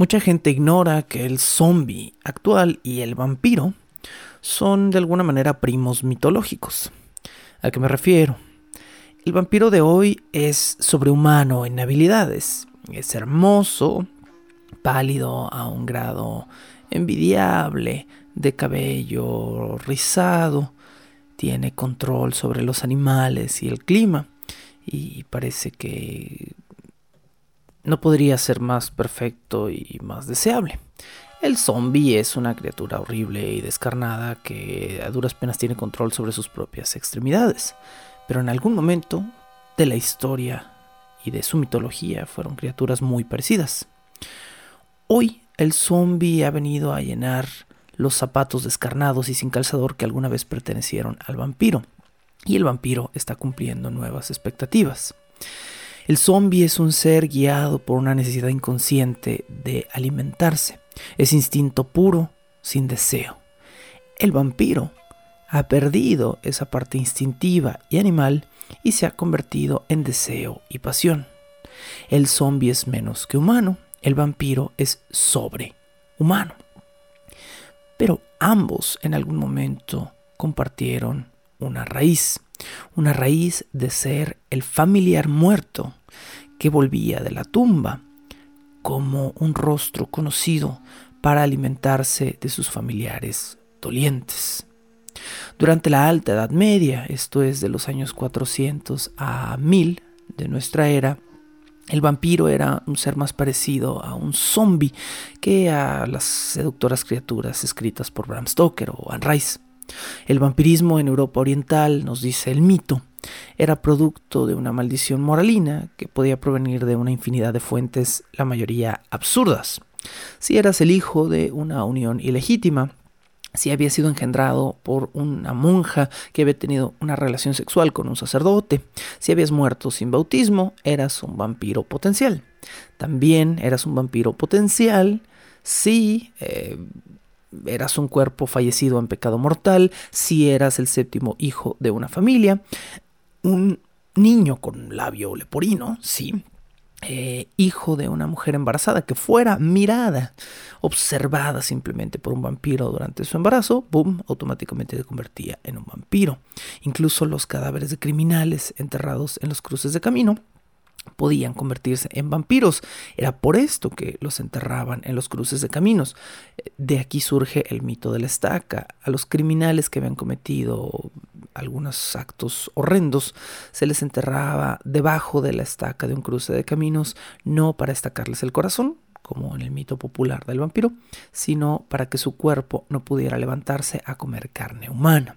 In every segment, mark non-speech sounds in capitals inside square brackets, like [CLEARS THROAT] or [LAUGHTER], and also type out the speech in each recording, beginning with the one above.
Mucha gente ignora que el zombie actual y el vampiro son de alguna manera primos mitológicos. ¿A qué me refiero? El vampiro de hoy es sobrehumano en habilidades. Es hermoso, pálido a un grado envidiable, de cabello rizado, tiene control sobre los animales y el clima y parece que no podría ser más perfecto y más deseable. El zombie es una criatura horrible y descarnada que a duras penas tiene control sobre sus propias extremidades, pero en algún momento de la historia y de su mitología fueron criaturas muy parecidas. Hoy el zombie ha venido a llenar los zapatos descarnados y sin calzador que alguna vez pertenecieron al vampiro, y el vampiro está cumpliendo nuevas expectativas. El zombie es un ser guiado por una necesidad inconsciente de alimentarse. Es instinto puro, sin deseo. El vampiro ha perdido esa parte instintiva y animal y se ha convertido en deseo y pasión. El zombie es menos que humano, el vampiro es sobrehumano. Pero ambos en algún momento compartieron una raíz, una raíz de ser el familiar muerto que volvía de la tumba, como un rostro conocido para alimentarse de sus familiares dolientes. Durante la Alta Edad Media, esto es de los años 400 a 1000 de nuestra era, el vampiro era un ser más parecido a un zombie que a las seductoras criaturas escritas por Bram Stoker o Anne Rice. El vampirismo en Europa Oriental, nos dice el mito, era producto de una maldición moralina que podía provenir de una infinidad de fuentes, la mayoría absurdas. Si eras el hijo de una unión ilegítima, si había sido engendrado por una monja que había tenido una relación sexual con un sacerdote, si habías muerto sin bautismo, eras un vampiro potencial. También eras un vampiro potencial si eh, eras un cuerpo fallecido en pecado mortal, si eras el séptimo hijo de una familia, un niño con labio leporino, sí, eh, hijo de una mujer embarazada que fuera mirada, observada simplemente por un vampiro durante su embarazo, boom, automáticamente se convertía en un vampiro. Incluso los cadáveres de criminales enterrados en los cruces de camino podían convertirse en vampiros. Era por esto que los enterraban en los cruces de caminos. De aquí surge el mito de la estaca. A los criminales que habían cometido algunos actos horrendos se les enterraba debajo de la estaca de un cruce de caminos, no para estacarles el corazón, como en el mito popular del vampiro, sino para que su cuerpo no pudiera levantarse a comer carne humana.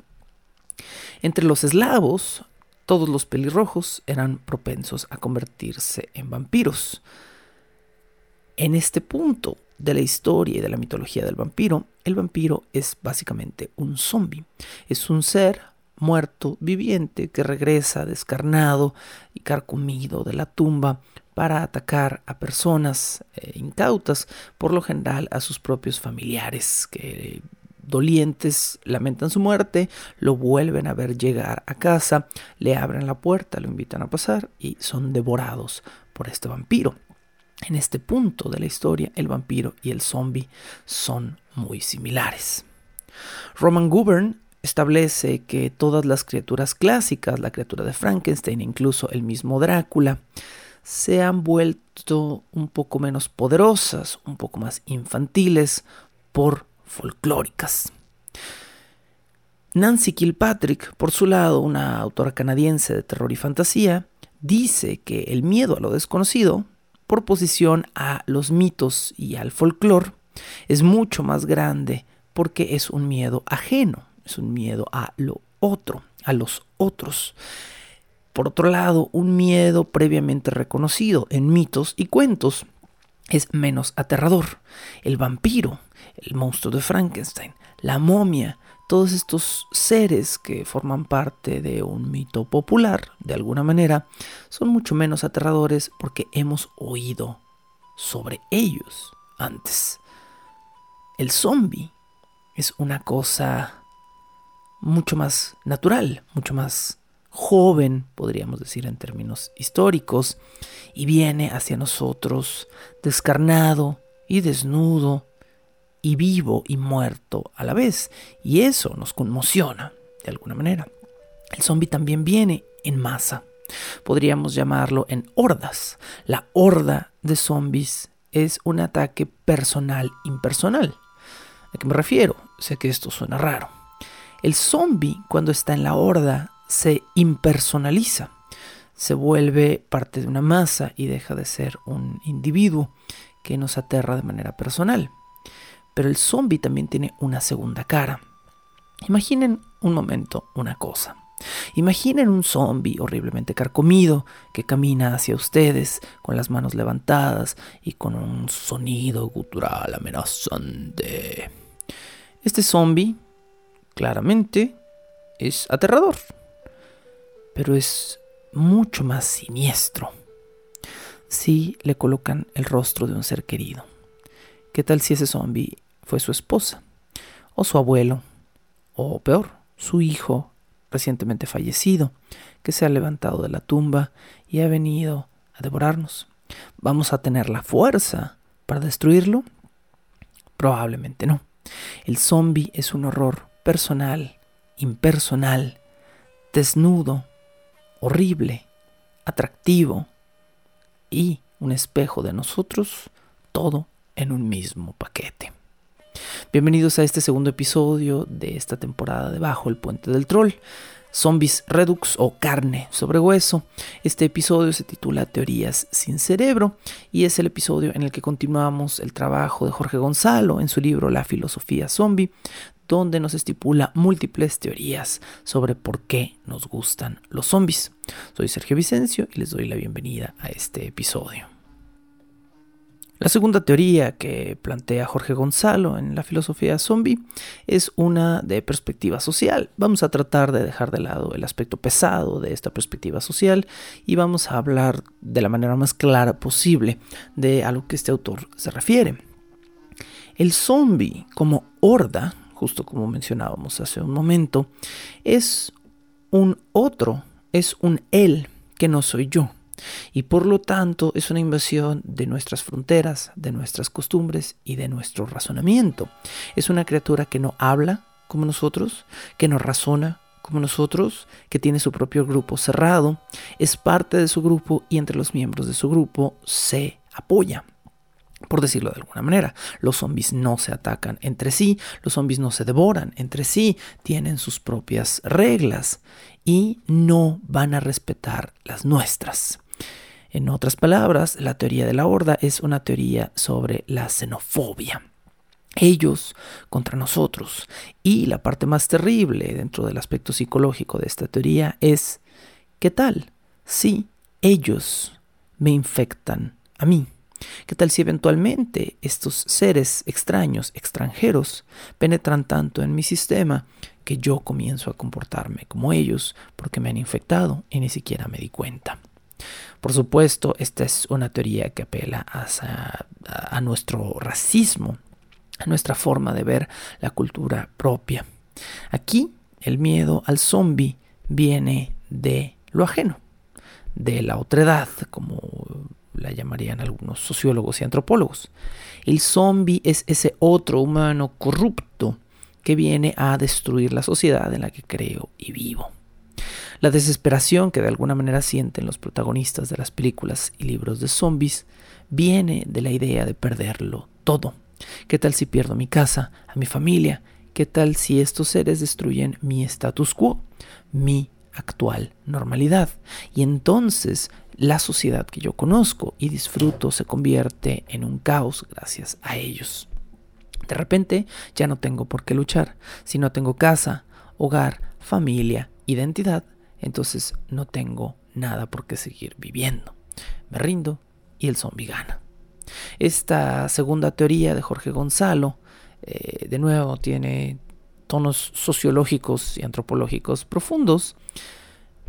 Entre los eslavos, todos los pelirrojos eran propensos a convertirse en vampiros. En este punto de la historia y de la mitología del vampiro, el vampiro es básicamente un zombie. Es un ser muerto viviente que regresa descarnado y carcomido de la tumba para atacar a personas eh, incautas, por lo general a sus propios familiares que dolientes lamentan su muerte, lo vuelven a ver llegar a casa, le abren la puerta, lo invitan a pasar y son devorados por este vampiro. En este punto de la historia, el vampiro y el zombie son muy similares. Roman Gubern establece que todas las criaturas clásicas, la criatura de Frankenstein, incluso el mismo Drácula, se han vuelto un poco menos poderosas, un poco más infantiles por folclóricas. Nancy Kilpatrick, por su lado, una autora canadiense de terror y fantasía, dice que el miedo a lo desconocido, por oposición a los mitos y al folclore, es mucho más grande porque es un miedo ajeno, es un miedo a lo otro, a los otros. Por otro lado, un miedo previamente reconocido en mitos y cuentos es menos aterrador. El vampiro, el monstruo de Frankenstein, la momia, todos estos seres que forman parte de un mito popular, de alguna manera, son mucho menos aterradores porque hemos oído sobre ellos antes. El zombie es una cosa mucho más natural, mucho más joven, podríamos decir en términos históricos, y viene hacia nosotros descarnado y desnudo, y vivo y muerto a la vez, y eso nos conmociona de alguna manera. El zombie también viene en masa, podríamos llamarlo en hordas. La horda de zombies es un ataque personal impersonal. ¿A qué me refiero? Sé que esto suena raro. El zombie, cuando está en la horda, se impersonaliza, se vuelve parte de una masa y deja de ser un individuo que nos aterra de manera personal. Pero el zombie también tiene una segunda cara. Imaginen un momento una cosa. Imaginen un zombie horriblemente carcomido que camina hacia ustedes con las manos levantadas y con un sonido gutural amenazante. Este zombie, claramente, es aterrador pero es mucho más siniestro si le colocan el rostro de un ser querido. ¿Qué tal si ese zombie fue su esposa? O su abuelo? O peor, su hijo recientemente fallecido, que se ha levantado de la tumba y ha venido a devorarnos. ¿Vamos a tener la fuerza para destruirlo? Probablemente no. El zombie es un horror personal, impersonal, desnudo, horrible, atractivo y un espejo de nosotros, todo en un mismo paquete. Bienvenidos a este segundo episodio de esta temporada de Bajo el Puente del Troll. Zombies Redux o carne sobre hueso. Este episodio se titula Teorías sin cerebro y es el episodio en el que continuamos el trabajo de Jorge Gonzalo en su libro La filosofía zombie, donde nos estipula múltiples teorías sobre por qué nos gustan los zombies. Soy Sergio Vicencio y les doy la bienvenida a este episodio. La segunda teoría que plantea Jorge Gonzalo en la filosofía zombie es una de perspectiva social. Vamos a tratar de dejar de lado el aspecto pesado de esta perspectiva social y vamos a hablar de la manera más clara posible de a lo que este autor se refiere. El zombie como horda justo como mencionábamos hace un momento, es un otro, es un él que no soy yo. Y por lo tanto es una invasión de nuestras fronteras, de nuestras costumbres y de nuestro razonamiento. Es una criatura que no habla como nosotros, que no razona como nosotros, que tiene su propio grupo cerrado, es parte de su grupo y entre los miembros de su grupo se apoya por decirlo de alguna manera. Los zombies no se atacan entre sí, los zombies no se devoran entre sí, tienen sus propias reglas y no van a respetar las nuestras. En otras palabras, la teoría de la horda es una teoría sobre la xenofobia. Ellos contra nosotros. Y la parte más terrible dentro del aspecto psicológico de esta teoría es, ¿qué tal si ellos me infectan a mí? ¿Qué tal si eventualmente estos seres extraños, extranjeros, penetran tanto en mi sistema que yo comienzo a comportarme como ellos porque me han infectado y ni siquiera me di cuenta? Por supuesto, esta es una teoría que apela a, nuestro racismo, a nuestra forma de ver la cultura propia. Aquí el miedo al zombie viene de lo ajeno, de la otredad, como la llamarían algunos sociólogos y antropólogos. El zombie es ese otro humano corrupto que viene a destruir la sociedad en la que creo y vivo. La desesperación que de alguna manera sienten los protagonistas de las películas y libros de zombies viene de la idea de perderlo todo. ¿Qué tal si pierdo mi casa, a mi familia? ¿Qué tal si estos seres destruyen mi status quo, mi actual normalidad? Y entonces la sociedad que yo conozco y disfruto se convierte en un caos gracias a ellos. De repente ya no tengo por qué luchar. Si no tengo casa, hogar, familia, identidad, entonces no tengo nada por qué seguir viviendo. Me rindo y el zombie gana. Esta segunda teoría de Jorge Gonzalo, eh, de nuevo, tiene tonos sociológicos y antropológicos profundos,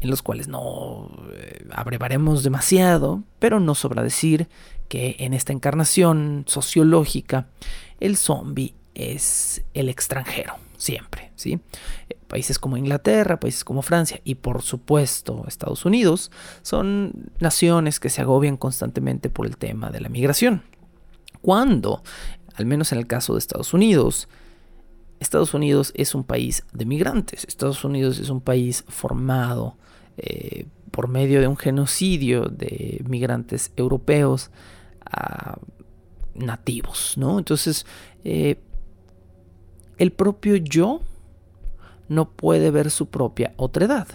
en los cuales no eh, abrevaremos demasiado, pero no sobra decir que en esta encarnación sociológica el zombie es el extranjero, siempre, ¿sí? Países como Inglaterra, países como Francia y por supuesto Estados Unidos son naciones que se agobian constantemente por el tema de la migración. Cuando, al menos en el caso de Estados Unidos, Estados Unidos es un país de migrantes, Estados Unidos es un país formado eh, por medio de un genocidio de migrantes europeos a nativos, ¿no? Entonces, eh, el propio yo no puede ver su propia otredad.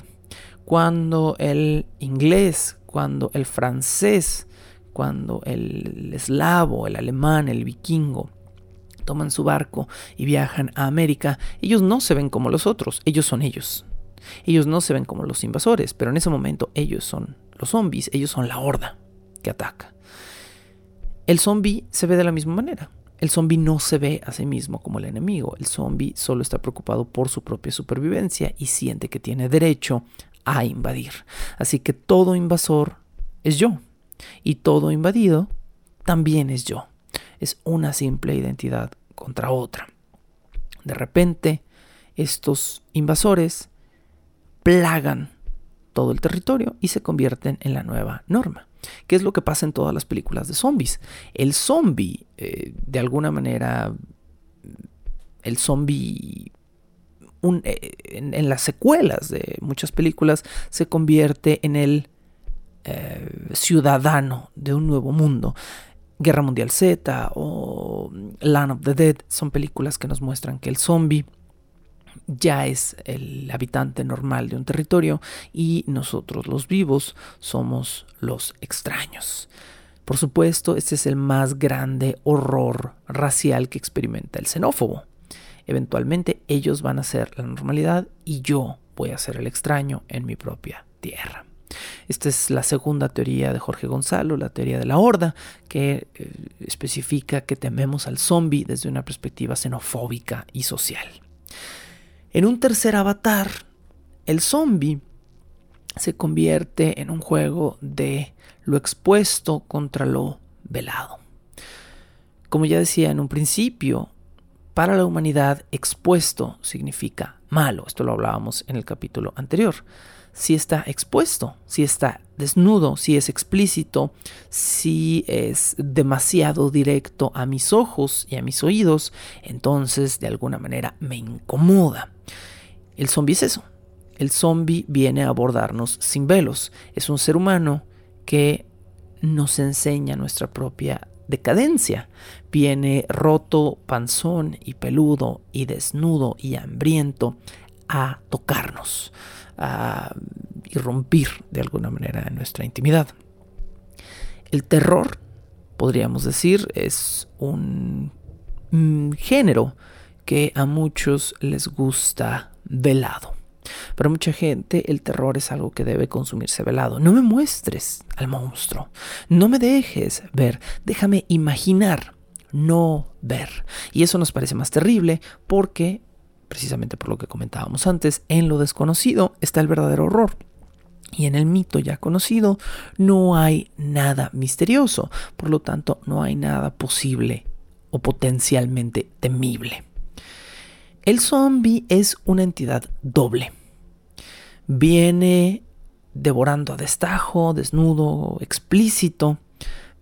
Cuando el inglés, cuando el francés, cuando el eslavo, el alemán, el vikingo toman su barco y viajan a América, ellos no se ven como los otros, ellos son ellos. Ellos no se ven como los invasores, pero en ese momento ellos son los zombies, ellos son la horda que ataca. El zombie se ve de la misma manera. El zombie no se ve a sí mismo como el enemigo. El zombie solo está preocupado por su propia supervivencia y siente que tiene derecho a invadir. Así que todo invasor es yo. Y todo invadido también es yo. Es una simple identidad contra otra. De repente, estos invasores plagan todo el territorio y se convierten en la nueva norma. ¿Qué es lo que pasa en todas las películas de zombies? El zombie, eh, de alguna manera, el zombie eh, en, las secuelas de muchas películas se convierte en el eh, ciudadano de un nuevo mundo. Guerra Mundial Z o Land of the Dead son películas que nos muestran que el zombie ya es el habitante normal de un territorio y nosotros los vivos somos los extraños. Por supuesto, este es el más grande horror racial que experimenta el xenófobo. Eventualmente ellos van a ser la normalidad y yo voy a ser el extraño en mi propia tierra. Esta es la segunda teoría de Jorge Gonzalo, la teoría de la horda, que eh, especifica que tememos al zombie desde una perspectiva xenofóbica y social. En un tercer avatar, el zombie se convierte en un juego de lo expuesto contra lo velado. Como ya decía en un principio, para la humanidad expuesto significa malo. Esto lo hablábamos en el capítulo anterior. Si está expuesto, si está desnudo, si es explícito, si es demasiado directo a mis ojos y a mis oídos, entonces de alguna manera me incomoda. El zombie es eso. El zombie viene a abordarnos sin velos. Es un ser humano que nos enseña nuestra propia decadencia. Viene roto, panzón y peludo y desnudo y hambriento a tocarnos, a irrumpir de alguna manera nuestra intimidad. El terror, podríamos decir, es un mm, género que a muchos les gusta velado. Para mucha gente el terror es algo que debe consumirse velado. No me muestres al monstruo. No me dejes ver. Déjame imaginar, no ver. Y eso nos parece más terrible porque, precisamente por lo que comentábamos antes, en lo desconocido está el verdadero horror. Y en el mito ya conocido no hay nada misterioso, por lo tanto no hay nada posible o potencialmente temible. El zombie es una entidad doble. Viene devorando a destajo, desnudo, explícito,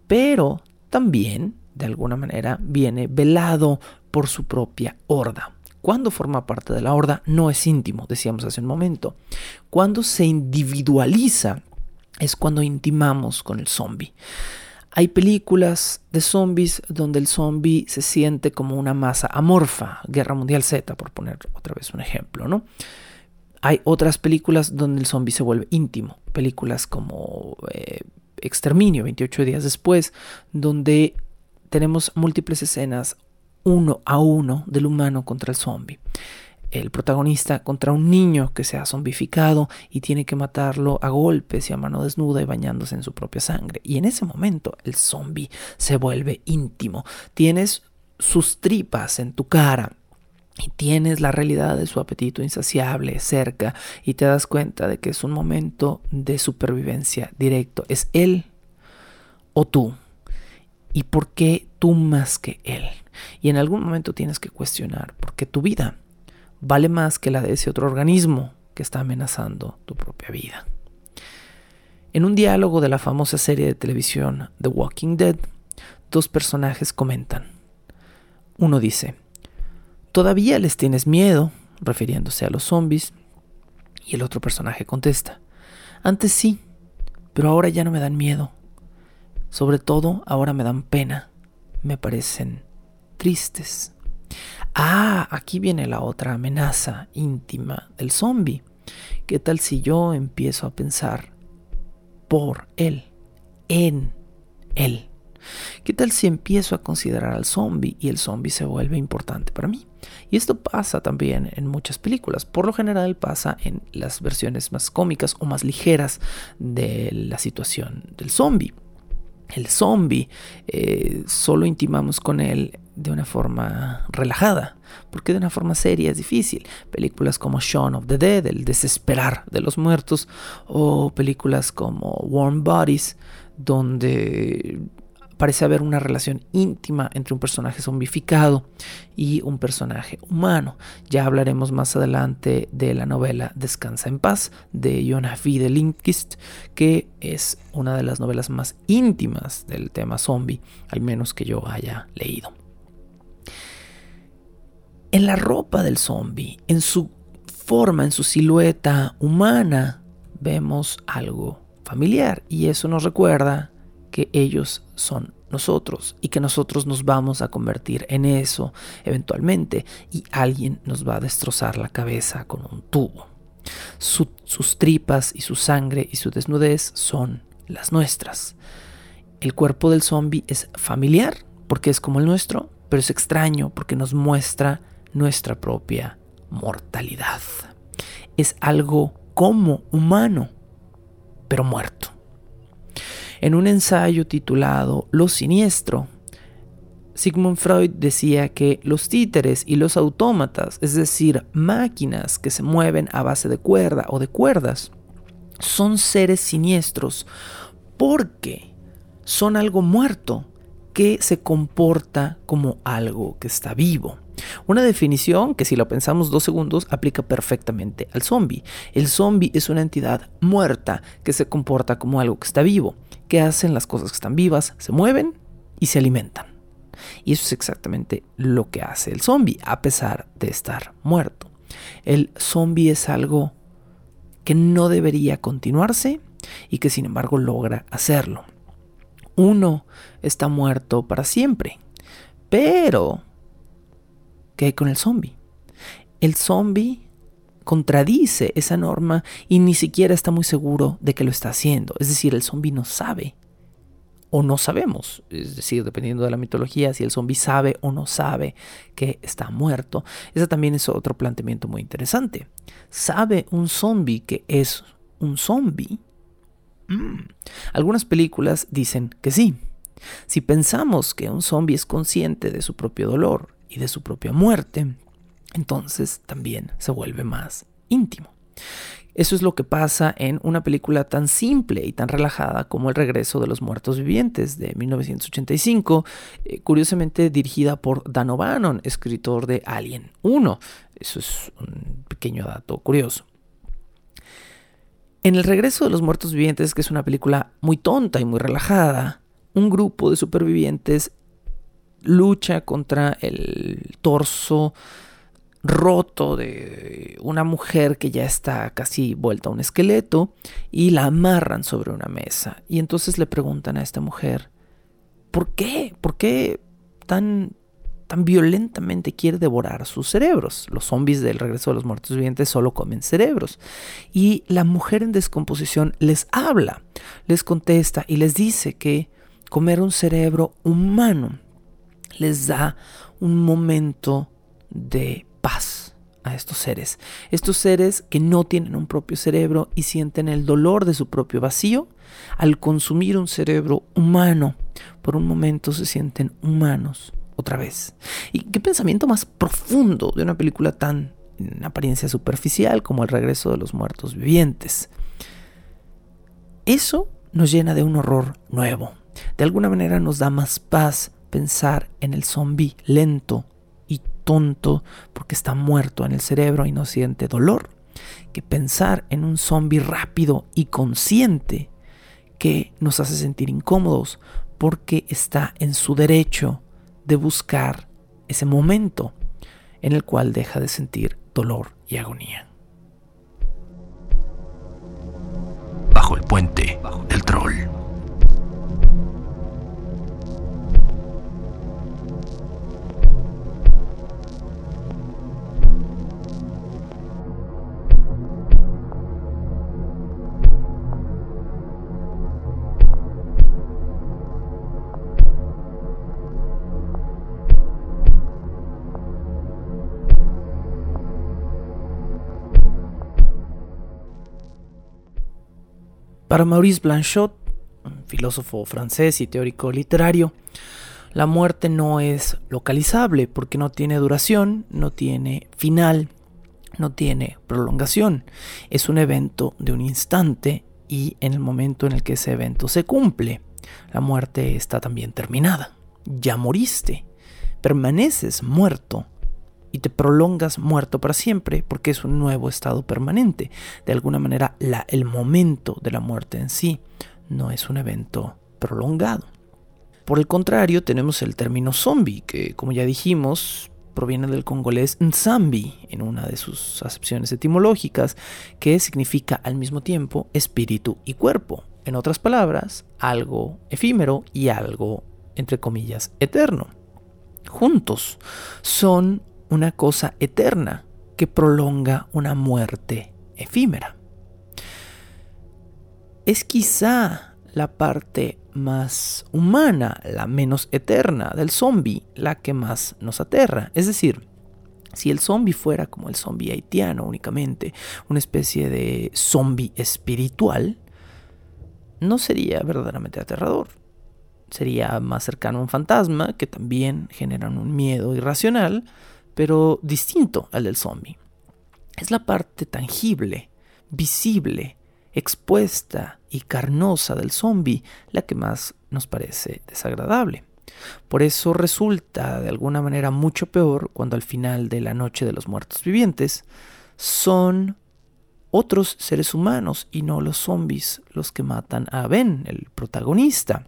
pero también, de alguna manera, viene velado por su propia horda. Cuando forma parte de la horda no es íntimo, decíamos hace un momento. Cuando se individualiza es cuando intimamos con el zombie. Hay películas de zombies donde el zombie se siente como una masa amorfa, Guerra Mundial Z, por poner otra vez un ejemplo, ¿no? Hay otras películas donde el zombie se vuelve íntimo, películas como eh, Exterminio, 28 días después, donde tenemos múltiples escenas uno a uno del humano contra el zombie el protagonista contra un niño que se ha zombificado y tiene que matarlo a golpes y a mano desnuda y bañándose en su propia sangre. Y en ese momento el zombie se vuelve íntimo. Tienes sus tripas en tu cara. Y tienes la realidad de su apetito insaciable cerca y te das cuenta de que es un momento de supervivencia directo. Es él o tú. ¿Y por qué tú más que él? Y en algún momento tienes que cuestionar, porque tu vida vale más que la de ese otro organismo que está amenazando tu propia vida. En un diálogo de la famosa serie de televisión The Walking Dead, dos personajes comentan. Uno dice, ¿todavía les tienes miedo? refiriéndose a los zombies. Y el otro personaje contesta, antes sí, pero ahora ya no me dan miedo. Sobre todo ahora me dan pena, me parecen tristes. Ah, aquí viene la otra amenaza íntima del zombie. ¿Qué tal si yo empiezo a pensar por él, en él? ¿Qué tal si empiezo a considerar al zombie y el zombie se vuelve importante para mí? Y esto pasa también en muchas películas. Por lo general pasa en las versiones más cómicas o más ligeras de la situación del zombie el zombie, eh, solo intimamos con él de una forma relajada, porque de una forma seria es difícil. Películas como Shaun of the Dead, El desesperar de los muertos, o películas como Warm Bodies, donde parece haber una relación íntima entre un personaje zombificado y un personaje humano. Ya hablaremos más adelante de la novela Descansa en paz de Jonah de Linkist, que es una de las novelas más íntimas del tema zombie, al menos que yo haya leído. En la ropa del zombie, en su forma, en su silueta humana, vemos algo familiar y eso nos recuerda que ellos son nosotros y que nosotros nos vamos a convertir en eso eventualmente y alguien nos va a destrozar la cabeza con un tubo. sus tripas y su sangre y su desnudez son las nuestras. El cuerpo del zombie es familiar porque es como el nuestro, pero es extraño porque nos muestra nuestra propia mortalidad. Es algo como humano, pero muerto. En un ensayo titulado Lo siniestro, Sigmund Freud decía que los títeres y los autómatas, es decir, máquinas que se mueven a base de cuerda o de cuerdas, son seres siniestros porque son algo muerto que se comporta como algo que está vivo. Una definición que si lo pensamos dos segundos aplica perfectamente al zombie. El zombie es una entidad muerta que se comporta como algo que está vivo, que hacen las cosas que están vivas, se mueven y se alimentan. Y eso es exactamente lo que hace el zombie, a pesar de estar muerto. El zombie es algo que no debería continuarse y que sin embargo logra hacerlo. Uno está muerto para siempre, pero ¿Qué hay con el zombie? El zombie contradice esa norma y ni siquiera está muy seguro de que lo está haciendo. Es decir, el zombie no sabe o no sabemos. Es decir, dependiendo de la mitología, si el zombie sabe o no sabe que está muerto. Ese también es otro planteamiento muy interesante. ¿Sabe un zombie que es un zombie? Mm. Algunas películas dicen que sí. Si pensamos que un zombie es consciente de su propio dolor y de su propia muerte, entonces también se vuelve más íntimo. Eso es lo que pasa en una película tan simple y tan relajada como El regreso de los muertos vivientes de 1985, eh, curiosamente dirigida por Dan O'Bannon, escritor de Alien 1. Eso es un pequeño dato curioso. En El regreso de los muertos vivientes, que es una película muy tonta y muy relajada, un grupo de supervivientes lucha contra el torso roto de una mujer que ya está casi vuelta a un esqueleto y la amarran sobre una mesa. Y entonces le preguntan a esta mujer, ¿Por qué? ¿Por qué tan, tan violentamente quiere devorar sus cerebros? Los zombies del regreso de los muertos vivientes solo comen cerebros. Y la mujer en descomposición les habla, les contesta y les dice que comer un cerebro humano les da un momento de paz a estos seres. Estos seres que no tienen un propio cerebro y sienten el dolor de su propio vacío, al consumir un cerebro humano, por un momento se sienten humanos otra vez. ¿Y qué pensamiento más profundo de una película tan en apariencia superficial como El regreso de los muertos vivientes? Eso nos llena de un horror nuevo. De alguna manera nos da más paz pensar en el zombi lento, tonto porque está muerto en el cerebro y no siente dolor, que pensar en un zombie rápido y consciente que nos hace sentir incómodos porque está en su derecho de buscar ese momento en el cual deja de sentir dolor y agonía. Bajo el puente del troll. Para Maurice Blanchot, filósofo francés y teórico literario, la muerte no es localizable porque no tiene duración, no tiene final, no tiene prolongación. Es un evento de un instante y en el momento en el que ese evento se cumple, la muerte está también terminada. Ya moriste, permaneces muerto y te prolongas muerto para siempre porque es un nuevo estado permanente. De alguna manera, el momento de la muerte en sí no es un evento prolongado. Por el contrario, tenemos el término zombie, que como ya dijimos, proviene del congolés nzambi, en una de sus acepciones etimológicas, que significa al mismo tiempo espíritu y cuerpo. En otras palabras, algo efímero y algo, entre comillas, eterno. Juntos son una cosa eterna que prolonga una muerte efímera. Es quizá la parte más humana, la menos eterna del zombie, la que más nos aterra. Es decir, si el zombie fuera como el zombie haitiano únicamente, una especie de zombie espiritual, no sería verdaderamente aterrador. Sería más cercano a un fantasma que también generan un miedo irracional, pero distinto al del zombie. Es la parte tangible, visible, expuesta y carnosa del zombie la que más nos parece desagradable. Por eso resulta de alguna manera mucho peor cuando al final de la noche de los muertos vivientes son otros seres humanos y no los zombies los que matan a Ben, el protagonista,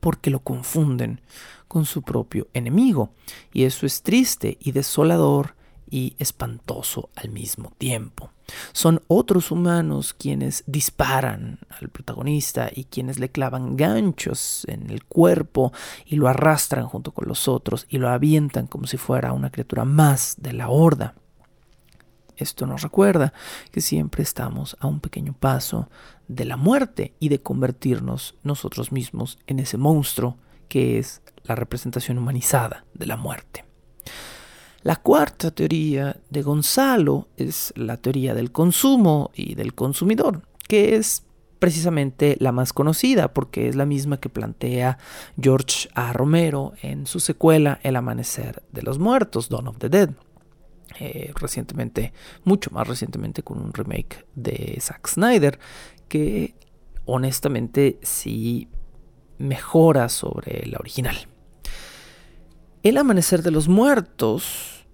porque lo confunden con su propio enemigo. Y eso es triste y desolador y espantoso al mismo tiempo. Son otros humanos quienes disparan al protagonista y quienes le clavan ganchos en el cuerpo y lo arrastran junto con los otros y lo avientan como si fuera una criatura más de la horda. Esto nos recuerda que siempre estamos a un pequeño paso de la muerte y de convertirnos nosotros mismos en ese monstruo que es la representación humanizada de la muerte. La cuarta teoría de Gonzalo es la teoría del consumo y del consumidor, que es precisamente la más conocida porque es la misma que plantea George A. Romero en su secuela El Amanecer de los Muertos, Dawn of the Dead. Eh, recientemente, mucho más recientemente con un remake de Zack Snyder, que honestamente sí mejora sobre la original. El Amanecer de los Muertos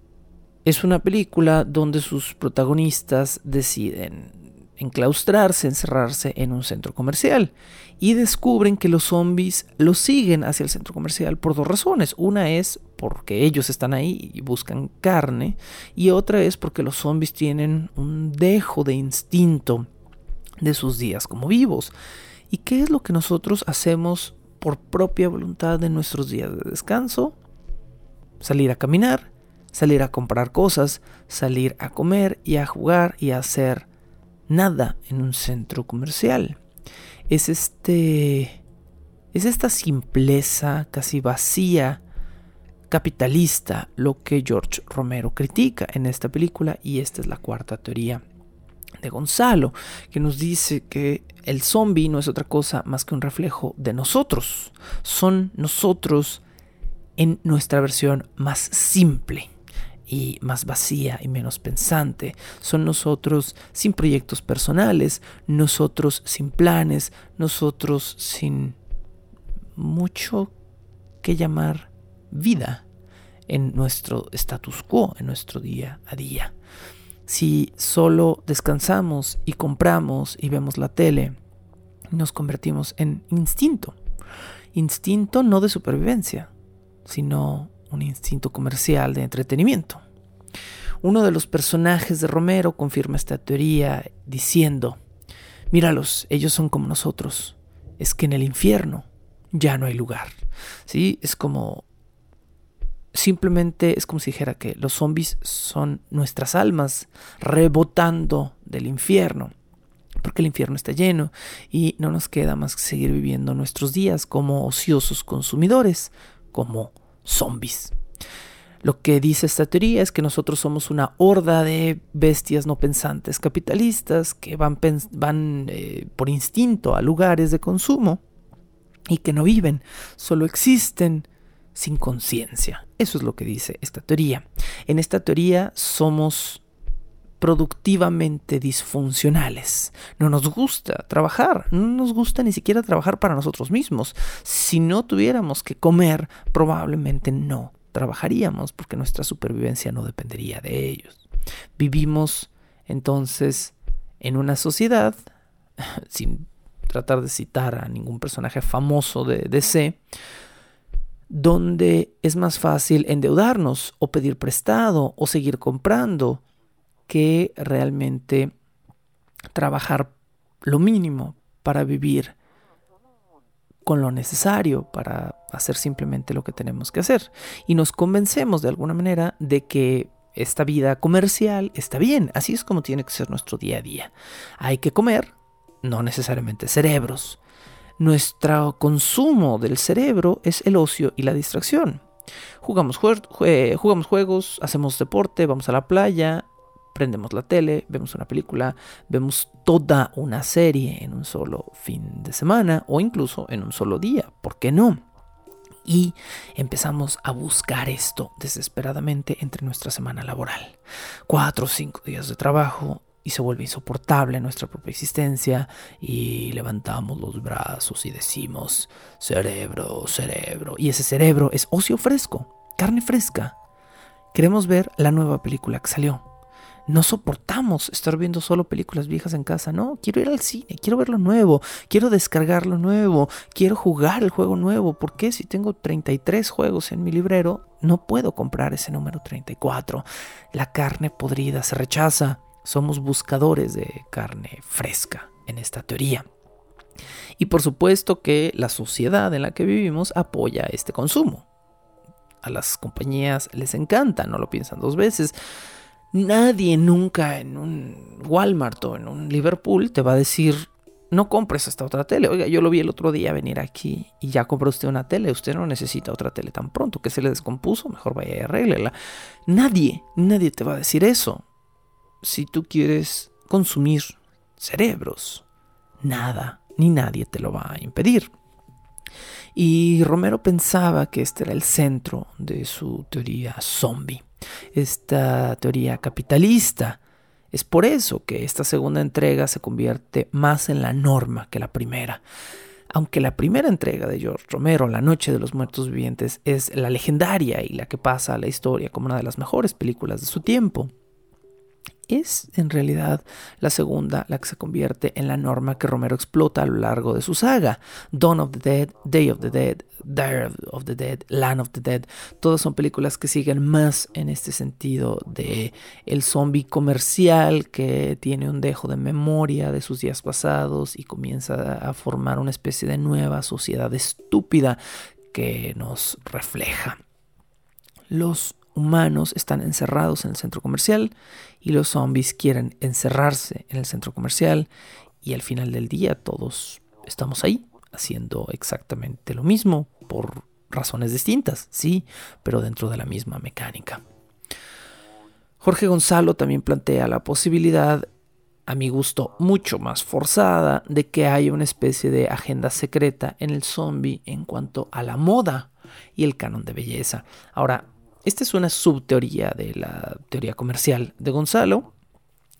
es una película donde sus protagonistas deciden enclaustrarse, encerrarse en un centro comercial y descubren que los zombies los siguen hacia el centro comercial por dos razones. Una es porque ellos están ahí y buscan carne y otra es porque los zombies tienen un dejo de instinto de sus días como vivos. ¿Y qué es lo que nosotros hacemos por propia voluntad de nuestros días de descanso, salir a caminar, salir a comprar cosas, salir a comer y a jugar y a hacer nada en un centro comercial. Es este es esta simpleza casi vacía capitalista lo que George Romero critica en esta película y esta es la cuarta teoría de Gonzalo, que nos dice que el zombie no es otra cosa más que un reflejo de nosotros. Son nosotros en nuestra versión más simple y más vacía y menos pensante. Son nosotros sin proyectos personales, nosotros sin planes, nosotros sin mucho que llamar vida en nuestro status quo, en nuestro día a día. Si solo descansamos y compramos y vemos la tele, nos convertimos en instinto. Instinto no de supervivencia, sino un instinto comercial de entretenimiento. Uno de los personajes de Romero confirma esta teoría diciendo, míralos, ellos son como nosotros, es que en el infierno ya no hay lugar. ¿Sí? Es como simplemente es como si dijera que los zombies son nuestras almas rebotando del infierno. Porque el infierno está lleno y no nos queda más que seguir viviendo nuestros días como ociosos consumidores, como zombies. Lo que dice esta teoría es que nosotros somos una horda de bestias no pensantes capitalistas que van, eh, por instinto a lugares de consumo y que no viven, solo existen sin conciencia. Eso es lo que dice esta teoría. En esta teoría somos productivamente disfuncionales. No nos gusta trabajar, no nos gusta ni siquiera trabajar para nosotros mismos. Si no tuviéramos que comer, probablemente no trabajaríamos porque nuestra supervivencia no dependería de ellos. Vivimos entonces en una sociedad, [LAUGHS] sin tratar de citar a ningún personaje famoso de DC, donde es más fácil endeudarnos o pedir prestado o seguir comprando que realmente trabajar lo mínimo para vivir con lo necesario para hacer simplemente lo que tenemos que hacer. Y nos convencemos de alguna manera de que esta vida comercial está bien, así es como tiene que ser nuestro día a día. Hay que comer, no necesariamente cerebros, nuestro consumo del cerebro es el ocio y la distracción. Jugamos, juegos, hacemos deporte, vamos a la playa, prendemos la tele, vemos una película, vemos toda una serie en un solo fin de semana o incluso en un solo día, ¿por qué no? Y empezamos a buscar esto desesperadamente entre nuestra semana laboral. Cuatro o cinco días de trabajo, y se vuelve insoportable nuestra propia existencia y levantamos los brazos y decimos cerebro, cerebro. Y ese cerebro es ocio fresco, carne fresca. Queremos ver la nueva película que salió. No soportamos estar viendo solo películas viejas en casa, no, quiero ir al cine, quiero ver lo nuevo, quiero descargar lo nuevo, quiero jugar el juego nuevo, porque si tengo 33 juegos en mi librero, no puedo comprar ese número 34. La carne podrida se rechaza somos buscadores de carne fresca en esta teoría. Y por supuesto que la sociedad en la que vivimos apoya este consumo. A las compañías les encanta, no lo piensan dos veces. Nadie nunca en un Walmart o en un Liverpool te va a decir, no compres esta otra tele. Oiga, yo lo vi el otro día venir aquí y ya compró usted una tele. Usted no necesita otra tele tan pronto. Que se le descompuso, mejor vaya y arréglela. Nadie, nadie te va a decir eso si tú quieres consumir cerebros. Nada ni nadie te lo va a impedir. Y Romero pensaba que este era el centro de su teoría zombie, esta teoría capitalista. Es por eso que esta segunda entrega se convierte más en la norma que la primera. Aunque la primera entrega de George Romero, La Noche de los Muertos Vivientes, es la legendaria y la que pasa a la historia como una de las mejores películas de su tiempo, es en realidad la segunda la que se convierte en la norma que Romero explota a lo largo de su saga. Dawn of the Dead, Day of the Dead, Dire of the Dead, Land of the Dead, todas son películas que siguen más en este sentido de el zombie comercial que tiene un dejo de memoria de sus días pasados y comienza a formar una especie de nueva sociedad estúpida que nos refleja. Los humanos están encerrados en el centro comercial y los zombies quieren encerrarse en el centro comercial y al final del día todos estamos ahí haciendo exactamente lo mismo por razones distintas, sí, pero dentro de la misma mecánica. Jorge Gonzalo también plantea la posibilidad, a mi gusto mucho más forzada, de que haya una especie de agenda secreta en el zombie en cuanto a la moda y el canon de belleza. Ahora, esta es una subteoría de la teoría comercial de Gonzalo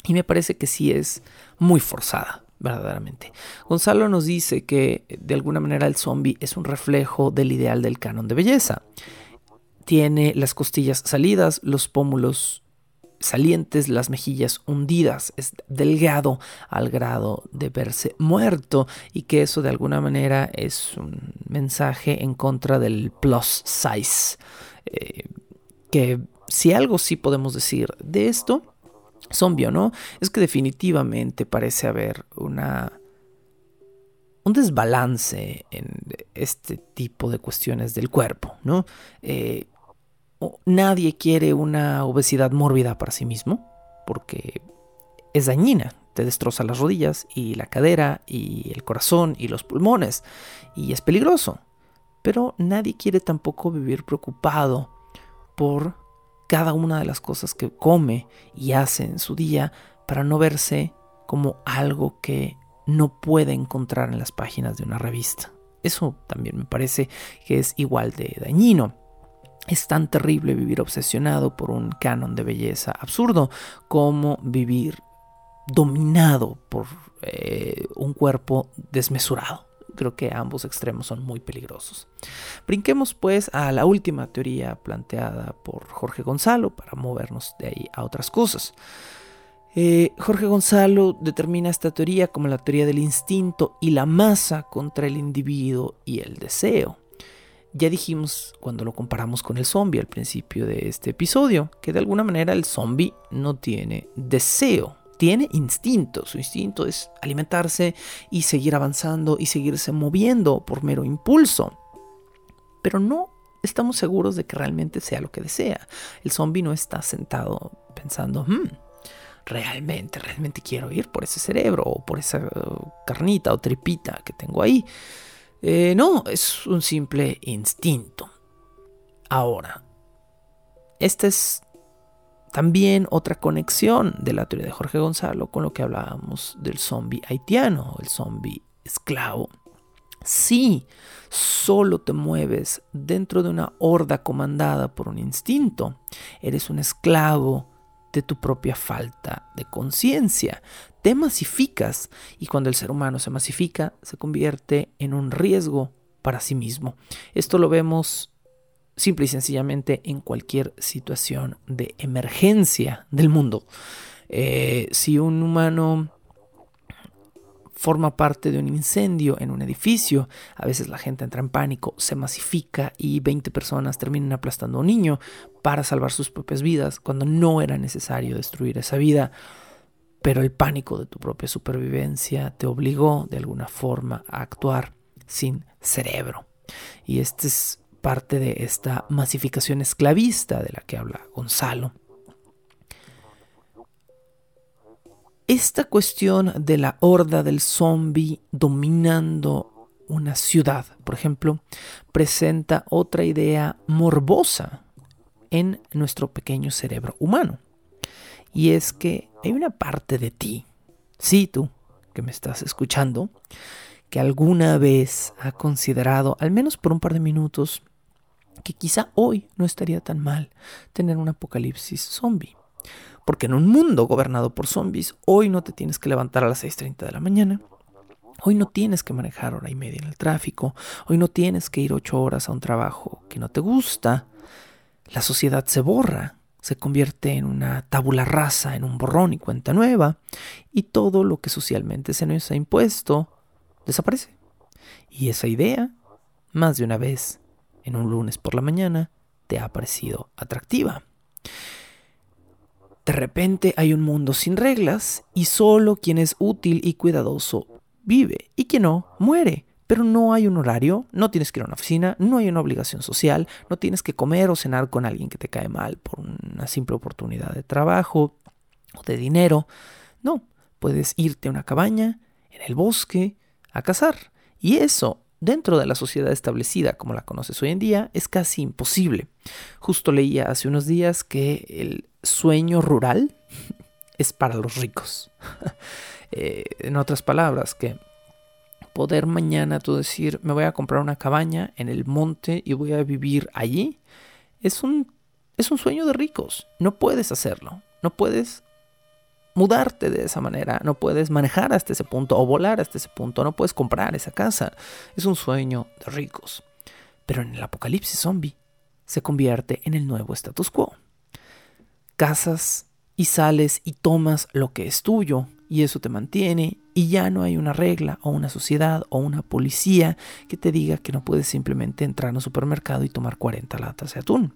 y me parece que sí es muy forzada, verdaderamente. Gonzalo nos dice que de alguna manera el zombie es un reflejo del ideal del canon de belleza. Tiene las costillas salidas, los pómulos salientes, las mejillas hundidas, es delgado al grado de verse muerto y que eso de alguna manera es un mensaje en contra del plus size. Eh, que si algo sí podemos decir de esto, zombie no, es que definitivamente parece haber una un desbalance en este tipo de cuestiones del cuerpo, ¿no? Eh, nadie quiere una obesidad mórbida para sí mismo, porque es dañina, te destroza las rodillas y la cadera y el corazón y los pulmones, y es peligroso. Pero nadie quiere tampoco vivir preocupado por cada una de las cosas que come y hace en su día para no verse como algo que no puede encontrar en las páginas de una revista. Eso también me parece que es igual de dañino. Es tan terrible vivir obsesionado por un canon de belleza absurdo como vivir dominado por eh, un cuerpo desmesurado creo que ambos extremos son muy peligrosos. Brinquemos pues a la última teoría planteada por Jorge Gonzalo para movernos de ahí a otras cosas. Eh, Jorge Gonzalo determina esta teoría como la teoría del instinto y la masa contra el individuo y el deseo. Ya dijimos cuando lo comparamos con el zombie al principio de este episodio, que de alguna manera el zombie no tiene deseo, tiene instinto. Su instinto es alimentarse y seguir avanzando y seguirse moviendo por mero impulso. Pero no estamos seguros de que realmente sea lo que desea. El zombie no está sentado pensando, hmm, realmente, realmente quiero ir por ese cerebro o por esa carnita o tripita que tengo ahí. Eh, no, es un simple instinto. Ahora, esta es también otra conexión de la teoría de Jorge Gonzalo con lo que hablábamos del zombie haitiano, el zombie esclavo. Si solo te mueves dentro de una horda comandada por un instinto, eres un esclavo de tu propia falta de conciencia. Te masificas y cuando el ser humano se masifica se convierte en un riesgo para sí mismo. Esto lo vemos simple y sencillamente en cualquier situación de emergencia del mundo. Eh, si un humano forma parte de un incendio en un edificio, a veces la gente entra en pánico, se masifica y 20 personas terminan aplastando a un niño para salvar sus propias vidas cuando no era necesario destruir esa vida. Pero el pánico de tu propia supervivencia te obligó de alguna forma a actuar sin cerebro. Y este es parte de esta masificación esclavista de la que habla Gonzalo. Esta cuestión de la horda del zombie dominando una ciudad, por ejemplo, presenta otra idea morbosa en nuestro pequeño cerebro humano. Y es que hay una parte de ti, sí tú, que me estás escuchando, que alguna vez ha considerado, al menos por un par de minutos, que quizá hoy no estaría tan mal tener un apocalipsis zombie. Porque en un mundo gobernado por zombies, hoy no te tienes que levantar a las 6.30 de la mañana. Hoy no tienes que manejar hora y media en el tráfico. Hoy no tienes que ir ocho horas a un trabajo que no te gusta. La sociedad se borra. se convierte en una tabula rasa, en un borrón y cuenta nueva, y todo lo que socialmente se nos ha impuesto desaparece. Y esa idea, más de una vez, en un lunes por la mañana, te ha parecido atractiva. De repente hay un mundo sin reglas y solo quien es útil y cuidadoso vive y quien no muere. Pero no hay un horario, no tienes que ir a una oficina, no hay una obligación social, no tienes que comer o cenar con alguien que te cae mal por una simple oportunidad de trabajo o de dinero. No, puedes irte a una cabaña, en el bosque, a cazar. Y eso, dentro de la sociedad establecida como la conoces hoy en día, es casi imposible. Justo leía hace unos días que el sueño rural [LAUGHS] es para los ricos. [LAUGHS] Eh, en otras palabras, que poder mañana tú decir, me voy a comprar una cabaña en el monte y voy a vivir allí, es un, es un sueño de ricos. No puedes hacerlo. No puedes mudarte de esa manera. No puedes manejar hasta ese punto o volar hasta ese punto. No puedes comprar esa casa. Es un sueño de ricos. Pero en el apocalipsis zombie se convierte en el nuevo status quo. Casas y sales y tomas lo que es tuyo y eso te mantiene y ya no hay una regla o una sociedad o una policía que te diga que no puedes simplemente entrar a un supermercado y tomar 40 latas de atún.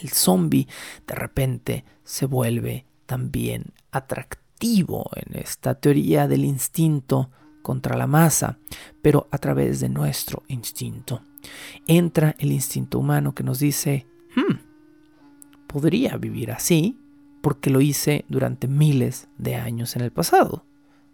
El zombie de repente se vuelve también atractivo en esta teoría del instinto contra la masa, pero a través de nuestro instinto. Entra el instinto humano que nos dice, hmm, podría vivir así, porque lo hice durante miles de años en el pasado,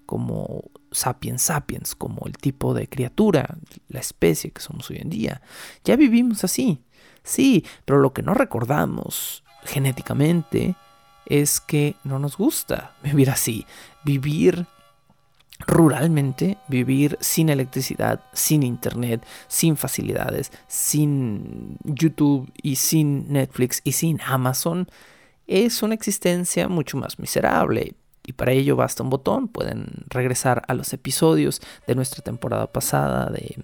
como sapiens sapiens, como el tipo de criatura, la especie que somos hoy en día. Ya vivimos así, sí, pero lo que no recordamos genéticamente es que no nos gusta [LAUGHS] vivir así, vivir ruralmente, vivir sin electricidad, sin internet, sin facilidades, sin YouTube y sin Netflix y sin Amazon es una existencia mucho más miserable. Y para ello basta un botón, pueden regresar a los episodios de nuestra temporada pasada de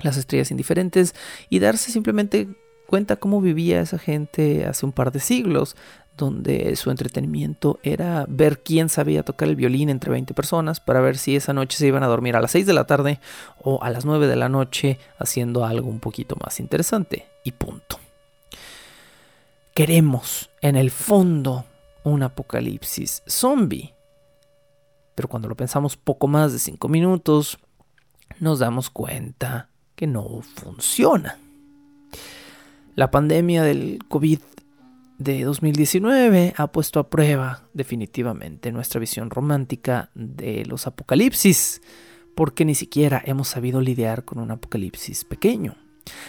Las Estrellas Indiferentes y darse simplemente cuenta cómo vivía esa gente hace un par de siglos, donde su entretenimiento era ver quién sabía tocar el violín entre 20 personas para ver si esa noche se iban a dormir a las 6 de la tarde o a las 9 de la noche haciendo algo un poquito más interesante. Y punto. Queremos, en el fondo, un apocalipsis zombie. Pero cuando lo pensamos poco más de 5 minutos, nos damos cuenta que no funciona. La pandemia del COVID de 2019 ha puesto a prueba definitivamente nuestra visión romántica de los apocalipsis, porque ni siquiera hemos sabido lidiar con un apocalipsis pequeño.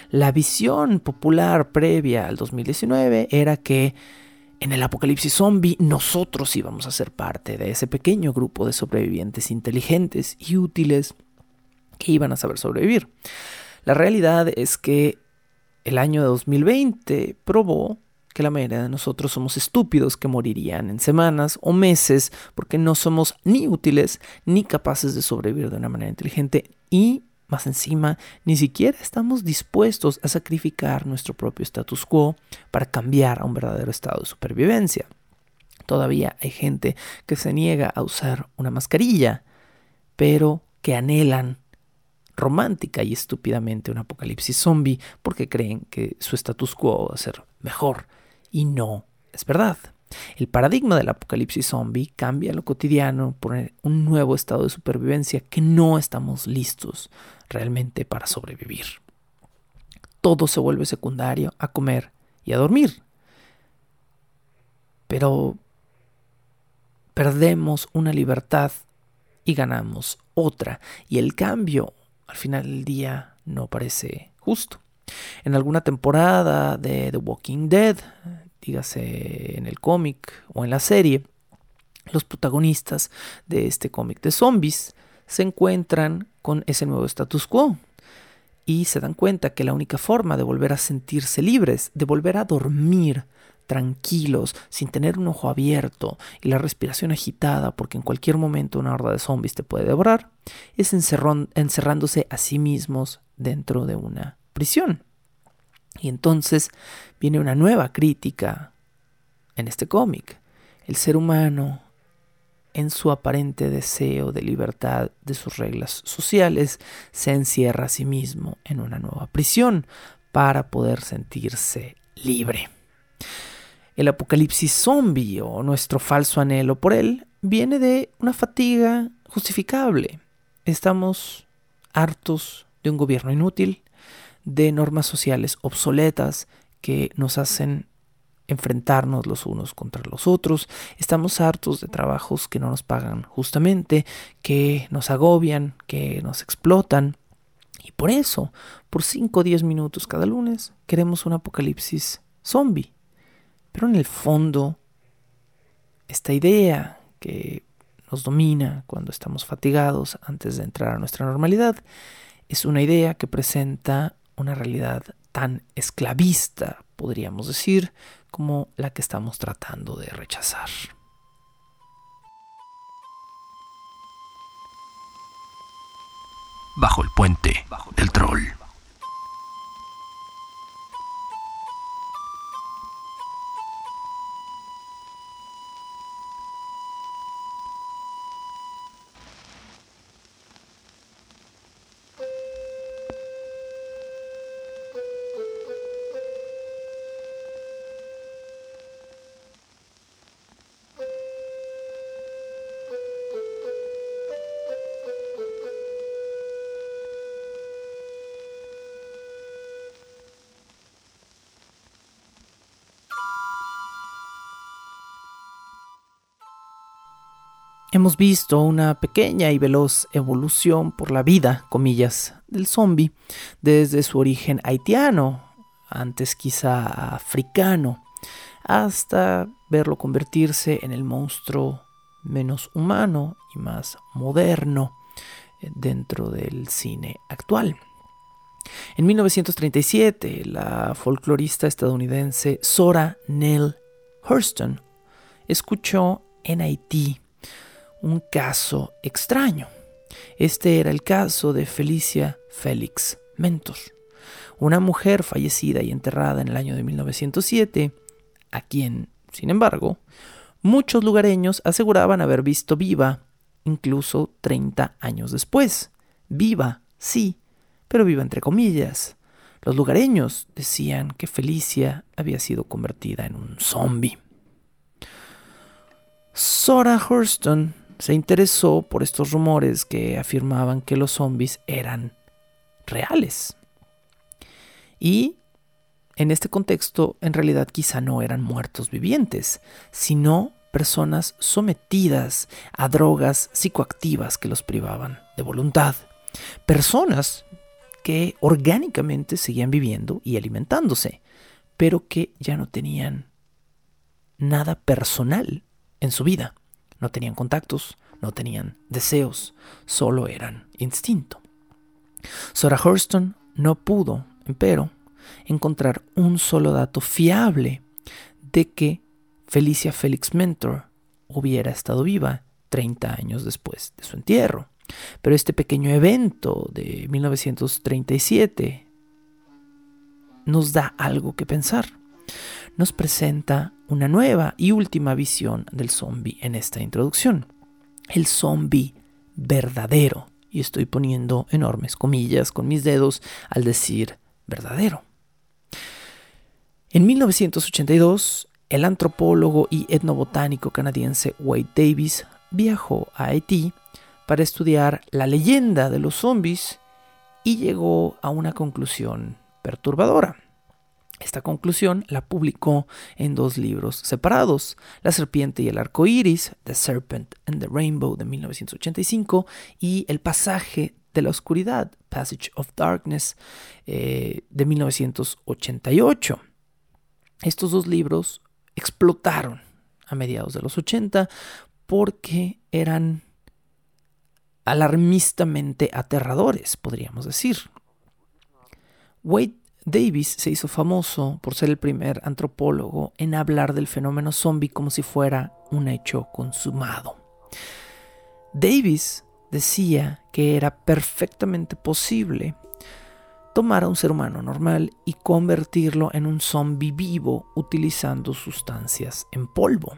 La visión popular previa al 2019 era que en el apocalipsis zombie nosotros íbamos a ser parte de ese pequeño grupo de sobrevivientes inteligentes y útiles que iban a saber sobrevivir. La realidad es que el año de 2020 probó que la mayoría de nosotros somos estúpidos que morirían en semanas o meses porque no somos ni útiles ni capaces de sobrevivir de una manera inteligente y más encima, ni siquiera estamos dispuestos a sacrificar nuestro propio status quo para cambiar a un verdadero estado de supervivencia. Todavía hay gente que se niega a usar una mascarilla, pero que anhelan romántica y estúpidamente un apocalipsis zombie porque creen que su status quo va a ser mejor. Y no es verdad. El paradigma del apocalipsis zombie cambia lo cotidiano por un nuevo estado de supervivencia que no estamos listos realmente para sobrevivir. Todo se vuelve secundario a comer y a dormir. Pero perdemos una libertad y ganamos otra. Y el cambio al final del día no parece justo. En alguna temporada de The Walking Dead, dígase en el cómic o en la serie, los protagonistas de este cómic de zombies se encuentran con ese nuevo status quo y se dan cuenta que la única forma de volver a sentirse libres, de volver a dormir tranquilos, sin tener un ojo abierto y la respiración agitada porque en cualquier momento una horda de zombies te puede devorar, es encerrándose a sí mismos dentro de una prisión. Y entonces viene una nueva crítica en este cómic. El ser humano, en su aparente deseo de libertad de sus reglas sociales, se encierra a sí mismo en una nueva prisión para poder sentirse libre. El apocalipsis zombie o nuestro falso anhelo por él viene de una fatiga justificable. Estamos hartos de un gobierno inútil, de normas sociales obsoletas que nos hacen enfrentarnos los unos contra los otros. Estamos hartos de trabajos que no nos pagan justamente, que nos agobian, que nos explotan. Y por eso, por 5 o 10 minutos cada lunes, queremos un apocalipsis zombie. Pero en el fondo, esta idea que nos domina cuando estamos fatigados antes de entrar a nuestra normalidad es una idea que presenta una realidad tan esclavista, podríamos decir, como la que estamos tratando de rechazar. Bajo el puente del troll. Hemos visto una pequeña y veloz evolución por la vida, comillas, del zombie, desde su origen haitiano, antes quizá africano, hasta verlo convertirse en el monstruo menos humano y más moderno eh, dentro del cine actual. En 1937, la folclorista estadounidense Sora Neale Hurston escuchó en Haití un caso extraño. Este era el caso de Felicia Félix Mentor, una mujer fallecida y enterrada en el año de 1907, a quien, sin embargo, muchos lugareños aseguraban haber visto viva incluso 30 años después. Viva, sí, pero viva entre comillas. Los lugareños decían que Felicia había sido convertida en un zombie. Sora Hurston se interesó por estos rumores que afirmaban que los zombies eran reales. Y en este contexto, en realidad quizá no eran muertos vivientes, sino personas sometidas a drogas psicoactivas que los privaban de voluntad. Personas que orgánicamente seguían viviendo y alimentándose, pero que ya no tenían nada personal en su vida. No tenían contactos, no tenían deseos, solo eran instinto. Sora Hurston no pudo, empero, encontrar un solo dato fiable de que Felicia Felix Mentor hubiera estado viva 30 años después de su entierro. Pero este pequeño evento de 1937 nos da algo que pensar nos presenta una nueva y última visión del zombie en esta introducción. El zombie verdadero. Y estoy poniendo enormes comillas con mis dedos al decir verdadero. En 1982, el antropólogo y etnobotánico canadiense Wade Davis viajó a Haití para estudiar la leyenda de los zombies y llegó a una conclusión perturbadora. Esta conclusión la publicó en dos libros separados, La serpiente y el arco iris, The Serpent and the Rainbow de 1985, y El pasaje de la oscuridad, Passage of Darkness eh, de 1988. Estos dos libros explotaron a mediados de los 80 porque eran alarmistamente aterradores, podríamos decir. Wade Davis se hizo famoso por ser el primer antropólogo en hablar del fenómeno zombie como si fuera un hecho consumado. Davis decía que era perfectamente posible tomar a un ser humano normal y convertirlo en un zombie vivo utilizando sustancias en polvo.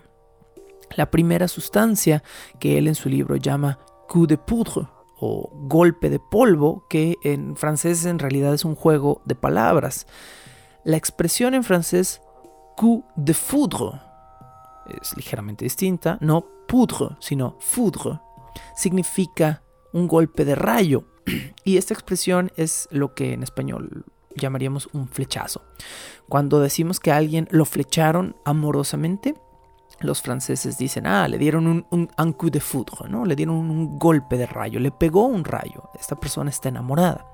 La primera sustancia que él en su libro llama coup de poudre o golpe de polvo, que en francés en realidad es un juego de palabras. La expresión en francés coup de foudre es ligeramente distinta, no poudre, sino foudre, significa un golpe de rayo. [CLEARS THROAT] Y esta expresión es lo que en español llamaríamos un flechazo. Cuando decimos que a alguien lo flecharon amorosamente, los franceses dicen, ah, le dieron un, un, coup de foudre, ¿no? Le dieron un golpe de rayo, le pegó un rayo. Esta persona está enamorada.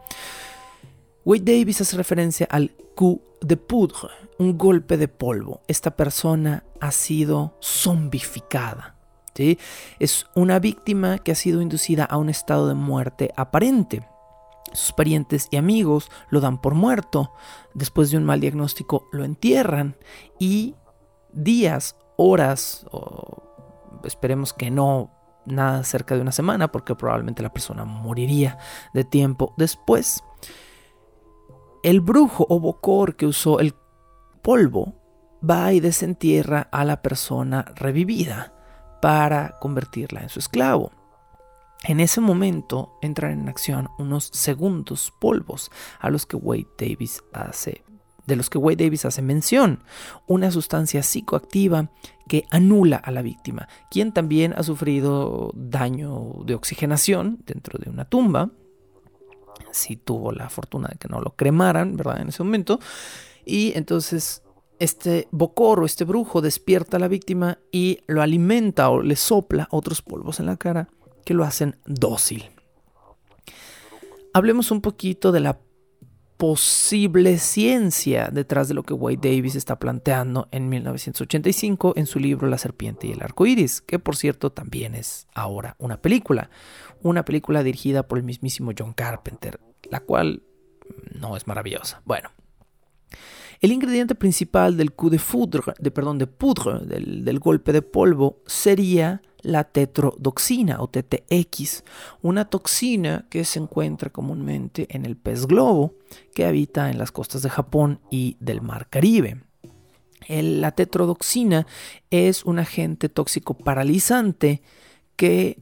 Wade Davis hace referencia al coup de poudre, un golpe de polvo. Esta persona ha sido zombificada. ¿sí? Es una víctima que ha sido inducida a un estado de muerte aparente. Sus parientes y amigos lo dan por muerto. Después de un mal diagnóstico lo entierran y días, horas, o esperemos que no nada cerca de una semana porque probablemente la persona moriría de tiempo después el brujo o bocor que usó el polvo va y desentierra a la persona revivida para convertirla en su esclavo. En ese momento entran en acción unos segundos polvos a los que Wade Davis hace de los que Wade Davis hace mención, una sustancia psicoactiva que anula a la víctima, quien también ha sufrido daño de oxigenación dentro de una tumba si tuvo la fortuna de que no lo cremaran, ¿verdad? En ese momento. Y entonces este bocor o este brujo despierta a la víctima y lo alimenta o le sopla otros polvos en la cara que lo hacen dócil. Hablemos un poquito de la posible ciencia detrás de lo que Wade Davis está planteando en 1985 en su libro La serpiente y el arco iris, que por cierto también es ahora una película una película dirigida por el mismísimo John Carpenter, la cual no es maravillosa. Bueno, el ingrediente principal del coup de foudre, de, perdón, de poudre, del, del golpe de polvo, sería la tetrodoxina o TTX, una toxina que se encuentra comúnmente en el pez globo que habita en las costas de Japón y del Mar Caribe. la tetrodoxina es un agente tóxico paralizante que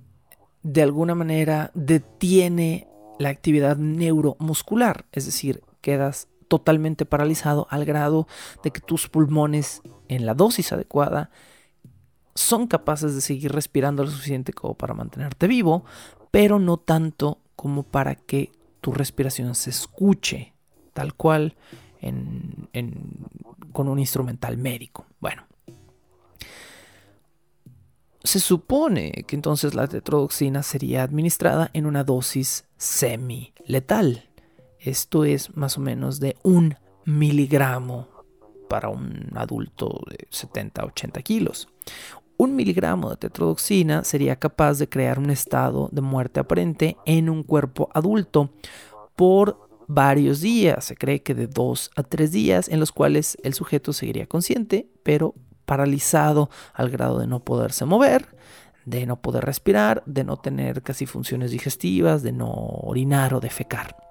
de alguna manera detiene la actividad neuromuscular, es decir, quedas totalmente paralizado al grado de que tus pulmones en la dosis adecuada son capaces de seguir respirando lo suficiente como para mantenerte vivo, pero no tanto como para que tu respiración se escuche tal cual con un instrumental médico. Bueno, se supone que entonces la tetrodoxina sería administrada en una dosis semi-letal. Esto es más o menos de un miligramo para un adulto de 70-80 kilos. Un miligramo de tetrodoxina sería capaz de crear un estado de muerte aparente en un cuerpo adulto por varios días. Se cree que de dos a tres días en los cuales el sujeto seguiría consciente, pero paralizado al grado de no poderse mover, de no poder respirar, de no tener casi funciones digestivas, de no orinar o defecar.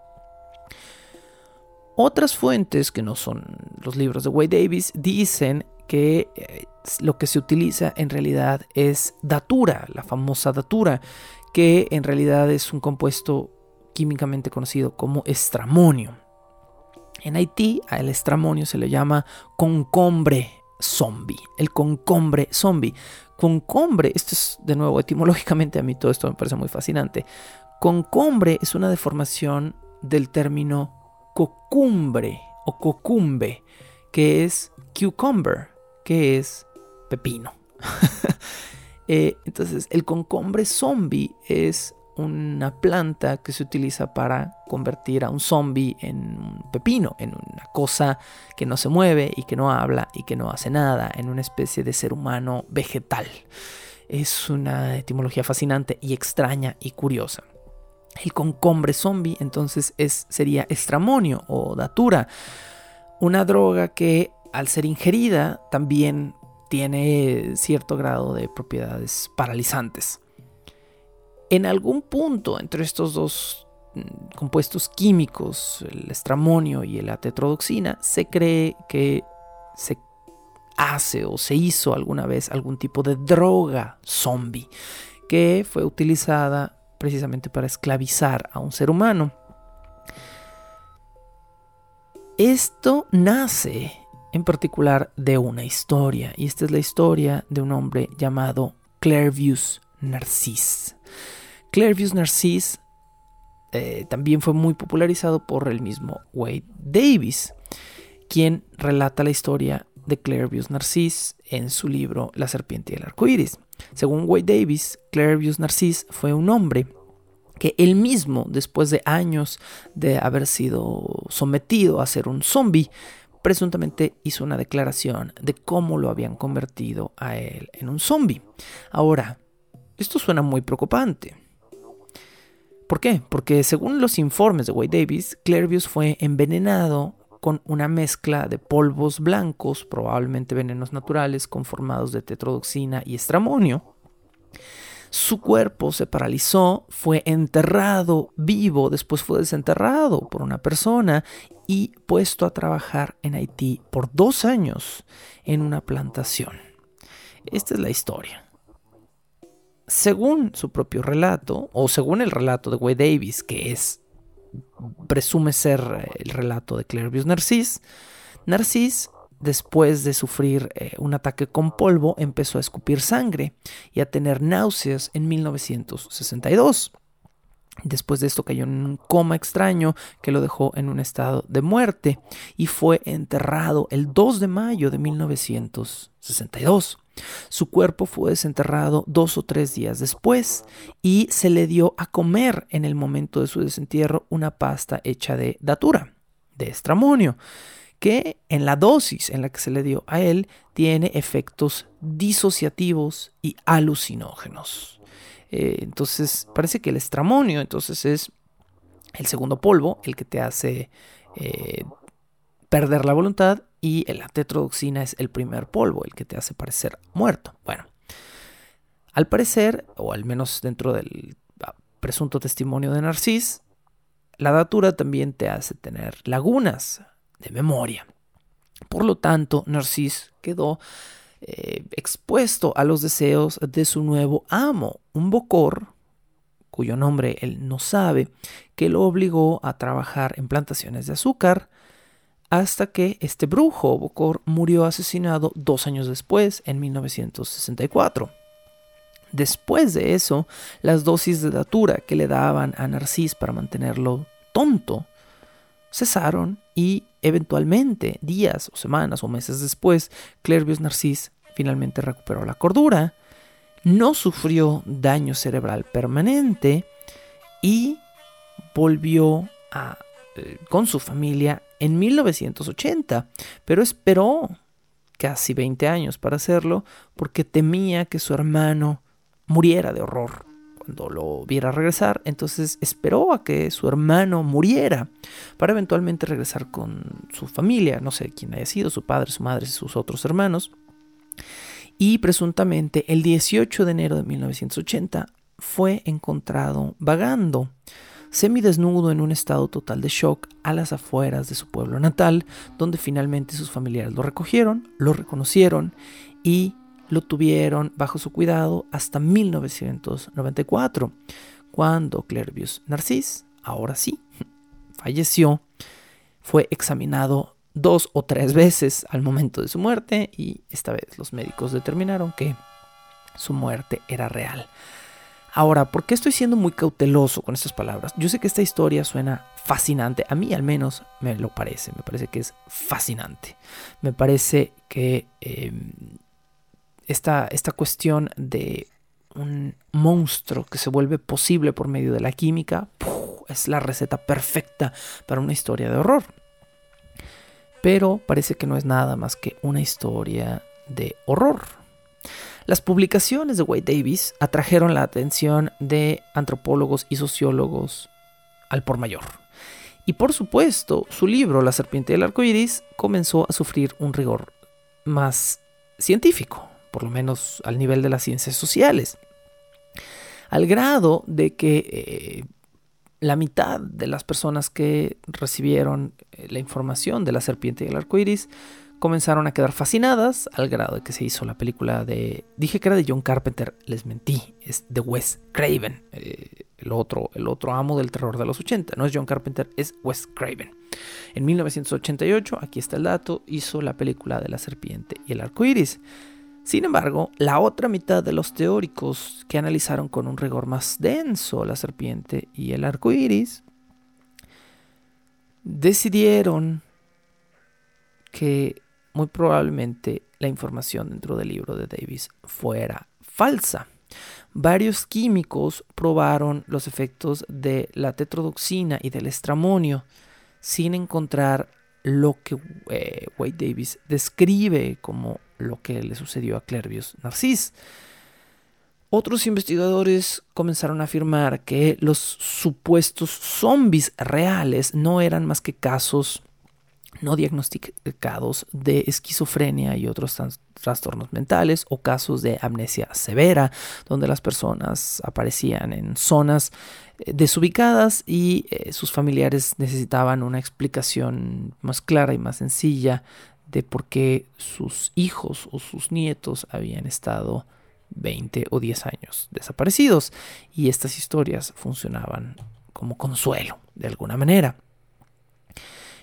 Otras fuentes que no son los libros de Wade Davis dicen que eh, lo que se utiliza en realidad es datura, la famosa datura, que en realidad es un compuesto químicamente conocido como estramonio. En Haití al estramonio se le llama concombre zombie, el concombre zombie. Concombre, esto es de nuevo etimológicamente a mí todo esto me parece muy fascinante. Concombre es una deformación del término cocumbre o cocumbe, que es cucumber, que es pepino. [LAUGHS] Eh, entonces, el concombre zombie es una planta que se utiliza para convertir a un zombie en un pepino, en una cosa que no se mueve y que no habla y que no hace nada, en una especie de ser humano vegetal. Es una etimología fascinante y extraña y curiosa. El concombre zombie entonces es, sería estramonio o datura, una droga que al ser ingerida también tiene cierto grado de propiedades paralizantes. En algún punto entre estos dos mm, compuestos químicos, el estramonio y la tetrodoxina, se cree que se hace o se hizo alguna vez algún tipo de droga zombie que fue utilizada precisamente para esclavizar a un ser humano. Esto nace en particular de una historia, y esta es la historia de un hombre llamado Clairvius Narcisse. Clairvius Narcisse eh, también fue muy popularizado por el mismo Wade Davis, quien relata la historia de Clairvius Narcisse en su libro La serpiente y el arco iris. Según Wade Davis, Clairvius Narcisse fue un hombre que él mismo, después de años de haber sido sometido a ser un zombie, presuntamente hizo una declaración de cómo lo habían convertido a él en un zombie. Ahora, esto suena muy preocupante. ¿Por qué? Porque según los informes de Wade Davis, Clairvius fue envenenado con una mezcla de polvos blancos, probablemente venenos naturales, conformados de tetrodoxina y estramonio, su cuerpo se paralizó, fue enterrado vivo, después fue desenterrado por una persona y puesto a trabajar en Haití por dos años en una plantación. Esta es la historia. Según su propio relato, o según el relato de Wade Davis, que es presume ser el relato de Clairvius Narcisse, Narcisse después de sufrir eh, un ataque con polvo, empezó a escupir sangre y a tener náuseas en 1962. Después de esto cayó en un coma extraño que lo dejó en un estado de muerte y fue enterrado el 2 de mayo de 1962. Su cuerpo fue desenterrado dos o tres días después y se le dio a comer en el momento de su desentierro una pasta hecha de datura, de estramonio que en la dosis en la que se le dio a él tiene efectos disociativos y alucinógenos. Eh, entonces parece que el estramonio entonces es el segundo polvo, el que te hace eh, perder la voluntad y la tetrodoxina es el primer polvo, el que te hace parecer muerto. Bueno, al parecer, o al menos dentro del ah, presunto testimonio de Narcis, la datura también te hace tener lagunas de memoria. Por lo tanto, Narcis quedó eh, expuesto a los deseos de su nuevo amo, un bocor, cuyo nombre él no sabe, que lo obligó a trabajar en plantaciones de azúcar, hasta que este brujo bocor murió asesinado dos años después, en 1964. Después de eso, las dosis de datura que le daban a Narcis para mantenerlo tonto cesaron y eventualmente, días o semanas o meses después, Clervius Narcís finalmente recuperó la cordura, no sufrió daño cerebral permanente y volvió eh, con su familia en 1980, pero esperó casi 20 años para hacerlo porque temía que su hermano muriera de horror cuando lo viera regresar, entonces esperó a que su hermano muriera para eventualmente regresar con su familia, no sé quién haya sido, su padre, su madre, sus otros hermanos. Y presuntamente el 18 de enero de 1980 fue encontrado vagando, semidesnudo en un estado total de shock a las afueras de su pueblo natal, donde finalmente sus familiares lo recogieron, lo reconocieron y lo tuvieron bajo su cuidado hasta 1994, cuando Clervius Narcís, ahora sí, [LAUGHS] falleció, fue examinado dos o tres veces al momento de su muerte y esta vez los médicos determinaron que su muerte era real. Ahora, ¿por qué estoy siendo muy cauteloso con estas palabras? Yo sé que esta historia suena fascinante, a mí al menos me lo parece, me parece que es fascinante, me parece que em, esta, esta cuestión de un monstruo que se vuelve posible por medio de la química es la receta perfecta para una historia de horror. Pero parece que no es nada más que una historia de horror. Las publicaciones de Wade Davis atrajeron la atención de antropólogos y sociólogos al por mayor. Y por supuesto, su libro La serpiente del arco iris comenzó a sufrir un rigor más científico por lo menos al nivel de las ciencias sociales. Al grado de que eh, la mitad de las personas que recibieron eh, la información de la serpiente y el arco iris comenzaron a quedar fascinadas al grado de que se hizo la película de. Dije que era de John Carpenter, les mentí, es de Wes Craven, eh, el, otro, el otro amo del terror de los 80. No es John Carpenter, es Wes Craven. En 1988, aquí está el dato, hizo la película de la serpiente y el arco iris. Sin embargo, la otra mitad de los teóricos que analizaron con un rigor más denso la serpiente y el arco iris decidieron que muy probablemente la información dentro del libro de Davis fuera falsa. Varios químicos probaron los efectos de la tetrodoxina y del estramonio sin encontrar lo que eh, Davis describe como lo que le sucedió a Clervius Narcis. Otros investigadores comenzaron a afirmar que los supuestos zombies reales no eran más que casos no diagnosticados de esquizofrenia y otros trastornos mentales o casos de amnesia severa, donde las personas aparecían en zonas eh, desubicadas y eh, sus familiares necesitaban una explicación más clara y más sencilla de por qué sus hijos o sus nietos habían estado 20 o 10 años desaparecidos y estas historias funcionaban como consuelo de alguna manera.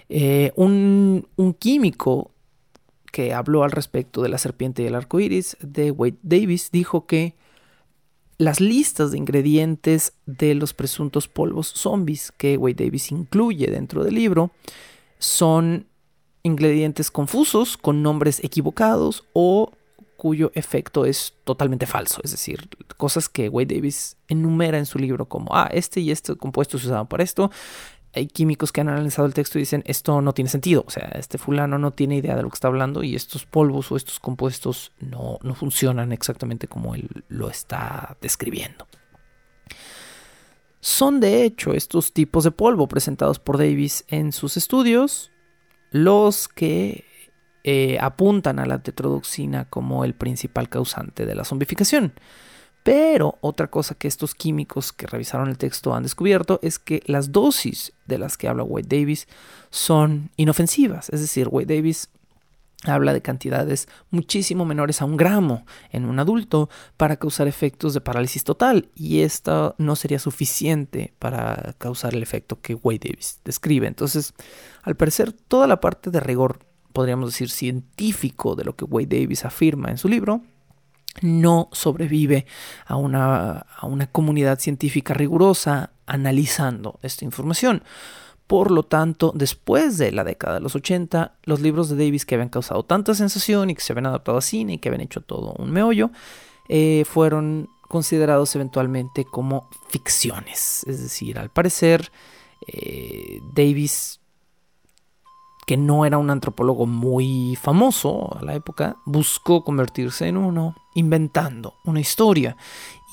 Eh, un, químico que habló al respecto de la serpiente y el arco iris de Wade Davis dijo que las listas de ingredientes de los presuntos polvos zombies que Wade Davis incluye dentro del libro son ingredientes confusos con nombres equivocados o cuyo efecto es totalmente falso, es decir, cosas que Wade Davis enumera en su libro como, ah, este y este compuesto se usaban para esto, hay químicos que han analizado el texto y dicen esto no tiene sentido, o sea, este fulano no tiene idea de lo que está hablando y estos polvos o estos compuestos no, no funcionan exactamente como él lo está describiendo. Son de hecho estos tipos de polvo presentados por Davis en sus estudios los que eh, apuntan a la tetrodoxina como el principal causante de la zombificación. Pero otra cosa que estos químicos que revisaron el texto han descubierto es que las dosis de las que habla Wade Davis son inofensivas. Es decir, Wade Davis habla de cantidades muchísimo menores a un gramo en un adulto para causar efectos de parálisis total y esto no sería suficiente para causar el efecto que Wade Davis describe. Entonces, al parecer, toda la parte de rigor, podríamos decir científico de lo que Wade Davis afirma en su libro, no sobrevive a una, a una comunidad científica rigurosa analizando esta información. Por lo tanto, después de la década de los 80, los libros de Davis que habían causado tanta sensación y que se habían adaptado a cine y que habían hecho todo un meollo, eh, fueron considerados eventualmente como ficciones. Es decir, al parecer, eh, Davis que no era un antropólogo muy famoso a la época, buscó convertirse en uno inventando una historia.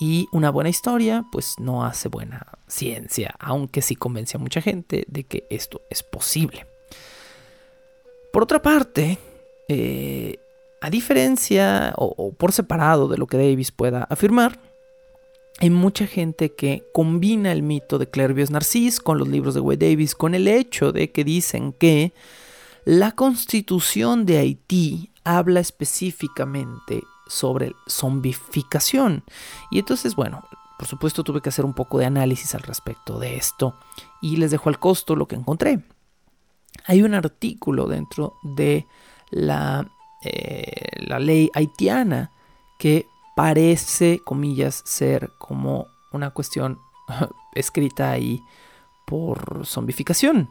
Y una buena historia pues no hace buena ciencia, aunque sí convence a mucha gente de que esto es posible. Por otra parte, eh, a diferencia o, por separado de lo que Davis pueda afirmar, hay mucha gente que combina el mito de Clervius Narcís con los libros de Wade Davis, con el hecho de que dicen que la constitución de Haití habla específicamente sobre zombificación. Y entonces, bueno, por supuesto tuve que hacer un poco de análisis al respecto de esto y les dejo al costo lo que encontré. Hay un artículo dentro de la, eh, la ley haitiana que parece, comillas, ser como una cuestión [LAUGHS] escrita ahí por zombificación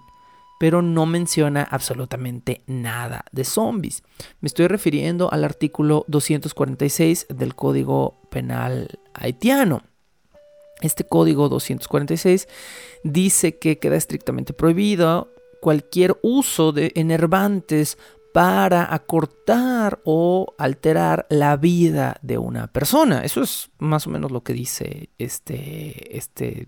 pero no menciona absolutamente nada de zombies. Me estoy refiriendo al artículo 246 del Código Penal haitiano. Este código 246 dice que queda estrictamente prohibido cualquier uso de enervantes para acortar o alterar la vida de una persona. Eso es más o menos lo que dice este, este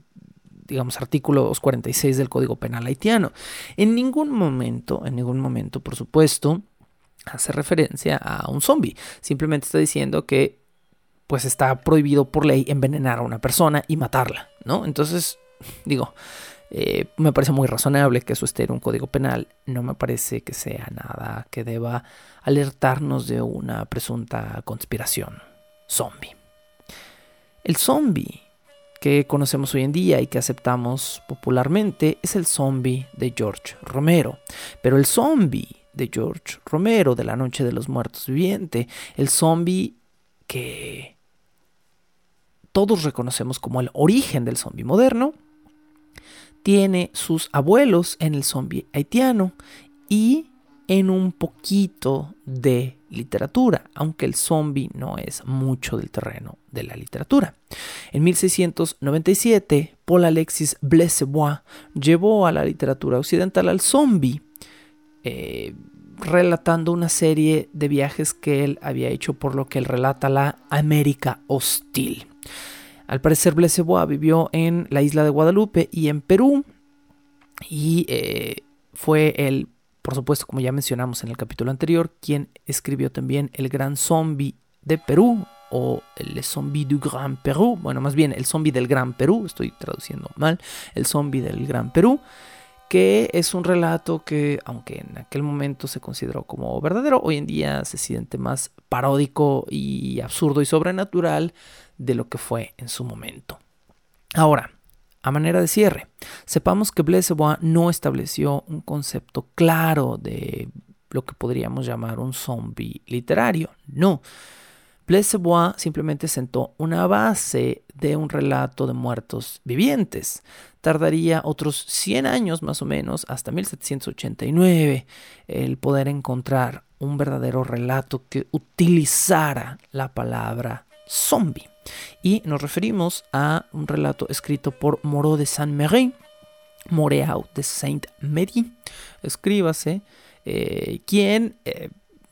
digamos, artículo 246 del Código Penal haitiano. En ningún momento, en ningún momento, por supuesto, hace referencia a un zombie. Simplemente está diciendo que pues está prohibido por ley envenenar a una persona y matarla, ¿no? Entonces, digo, Eh, me parece muy razonable que eso esté en un código penal. No me parece que sea nada que deba alertarnos de una presunta conspiración zombie. El zombie que conocemos hoy en día y que aceptamos popularmente es el zombie de George Romero. Pero el zombie de George Romero de la Noche de los Muertos Viviente, el zombie que todos reconocemos como el origen del zombie moderno, tiene sus abuelos en el zombie haitiano y en un poquito de literatura, aunque el zombie no es mucho del terreno de la literatura. En 1697, Paul Alexis Blessebois llevó a la literatura occidental al zombie, eh, relatando una serie de viajes que él había hecho por lo que él relata la América hostil. Al parecer, Blessebois vivió en la isla de Guadalupe y en Perú. Y eh, fue el, por supuesto, como ya mencionamos en el capítulo anterior, quien escribió también El Gran Zombie de Perú o El Zombie du Gran Perú. Bueno, más bien el Zombie del Gran Perú, estoy traduciendo mal. El Zombie del Gran Perú que es un relato que, aunque en aquel momento se consideró como verdadero, hoy en día se siente más paródico y absurdo y sobrenatural de lo que fue en su momento. Ahora, a manera de cierre, sepamos que Blaise no estableció un concepto claro de lo que podríamos llamar un zombie literario. No. Blaise simplemente sentó una base de un relato de muertos vivientes. Tardaría otros 100 años más o menos, hasta 1789, el poder encontrar un verdadero relato que utilizara la palabra zombie. Y nos referimos a un relato escrito por Moreau de Saint-Méry, Moreau de Saint-Méry, escríbase, eh, quien eh,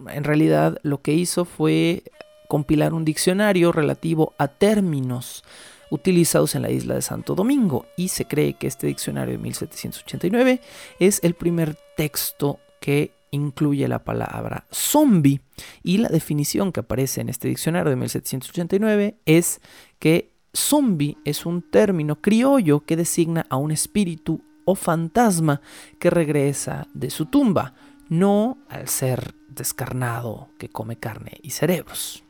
en realidad lo que hizo fue compilar un diccionario relativo a términos utilizados en la isla de Santo Domingo y se cree que este diccionario de 1789 es el primer texto que incluye la palabra zombie y la definición que aparece en este diccionario de 1789 es que zombie es un término criollo que designa a un espíritu o fantasma que regresa de su tumba, no al ser descarnado que come carne y cerebros.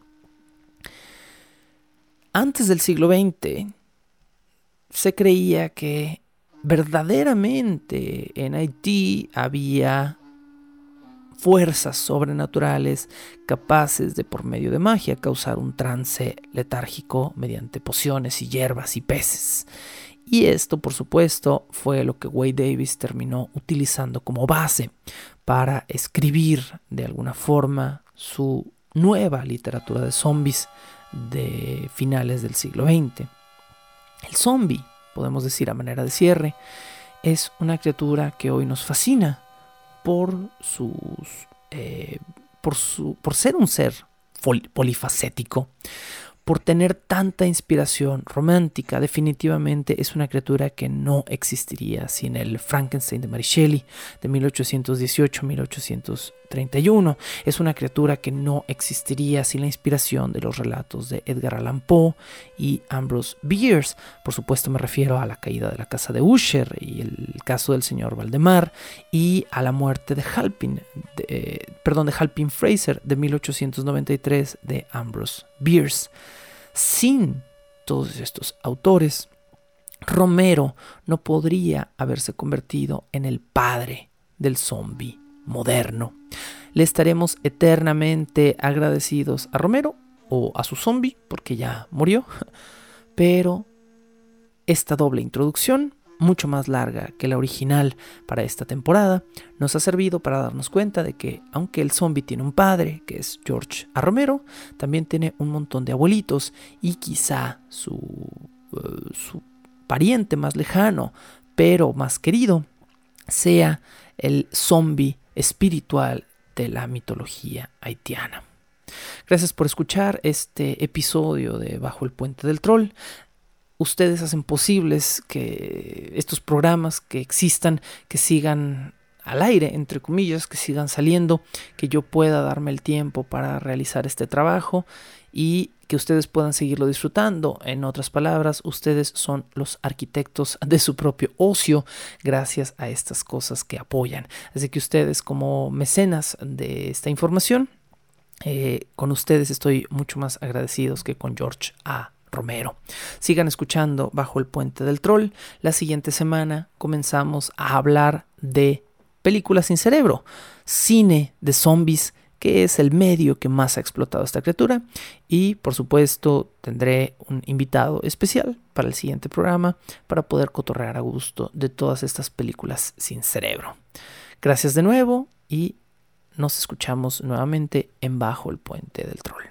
Antes del siglo XX se creía que verdaderamente en Haití había fuerzas sobrenaturales capaces de por medio de magia causar un trance letárgico mediante pociones y hierbas y peces. Y esto, por supuesto, fue lo que Wade Davis terminó utilizando como base para escribir de alguna forma su nueva literatura de zombies de finales del siglo XX. El zombie, podemos decir a manera de cierre, es una criatura que hoy nos fascina por sus. Eh, por, su, por ser un ser polifacético, por tener tanta inspiración romántica, definitivamente es una criatura que no existiría sin el Frankenstein de Mary Shelley de 1818-1831. Es una criatura que no existiría sin la inspiración de los relatos de Edgar Allan Poe y Ambrose Bierce. Por supuesto me refiero a la caída de la casa de Usher y el caso del señor Valdemar y a la muerte de Halpin, perdón, de Halpin Fraser de 1893 de Ambrose Bierce. Sin todos estos autores, Romero no podría haberse convertido en el padre del zombie moderno. Le estaremos eternamente agradecidos a Romero o a su zombie, porque ya murió, [LAUGHS] pero esta doble introducción mucho más larga que la original para esta temporada, nos ha servido para darnos cuenta de que aunque el zombie tiene un padre, que es George A. Romero, también tiene un montón de abuelitos y quizá su, eh, su pariente más lejano, pero más querido, sea el zombie espiritual de la mitología haitiana. Gracias por escuchar este episodio de Bajo el Puente del Troll ustedes hacen posibles que estos programas que existan, que sigan al aire, entre comillas, que sigan saliendo, que yo pueda darme el tiempo para realizar este trabajo y que ustedes puedan seguirlo disfrutando. En otras palabras, ustedes son los arquitectos de su propio ocio gracias a estas cosas que apoyan. Así que ustedes como mecenas de esta información, eh, con ustedes estoy mucho más agradecidos que con George A. Romero. Sigan escuchando Bajo el Puente del Troll. La siguiente semana comenzamos a hablar de películas sin cerebro, cine de zombies, que es el medio que más ha explotado esta criatura. Y por supuesto tendré un invitado especial para el siguiente programa para poder cotorrear a gusto de todas estas películas sin cerebro. Gracias de nuevo y nos escuchamos nuevamente en Bajo el Puente del Troll.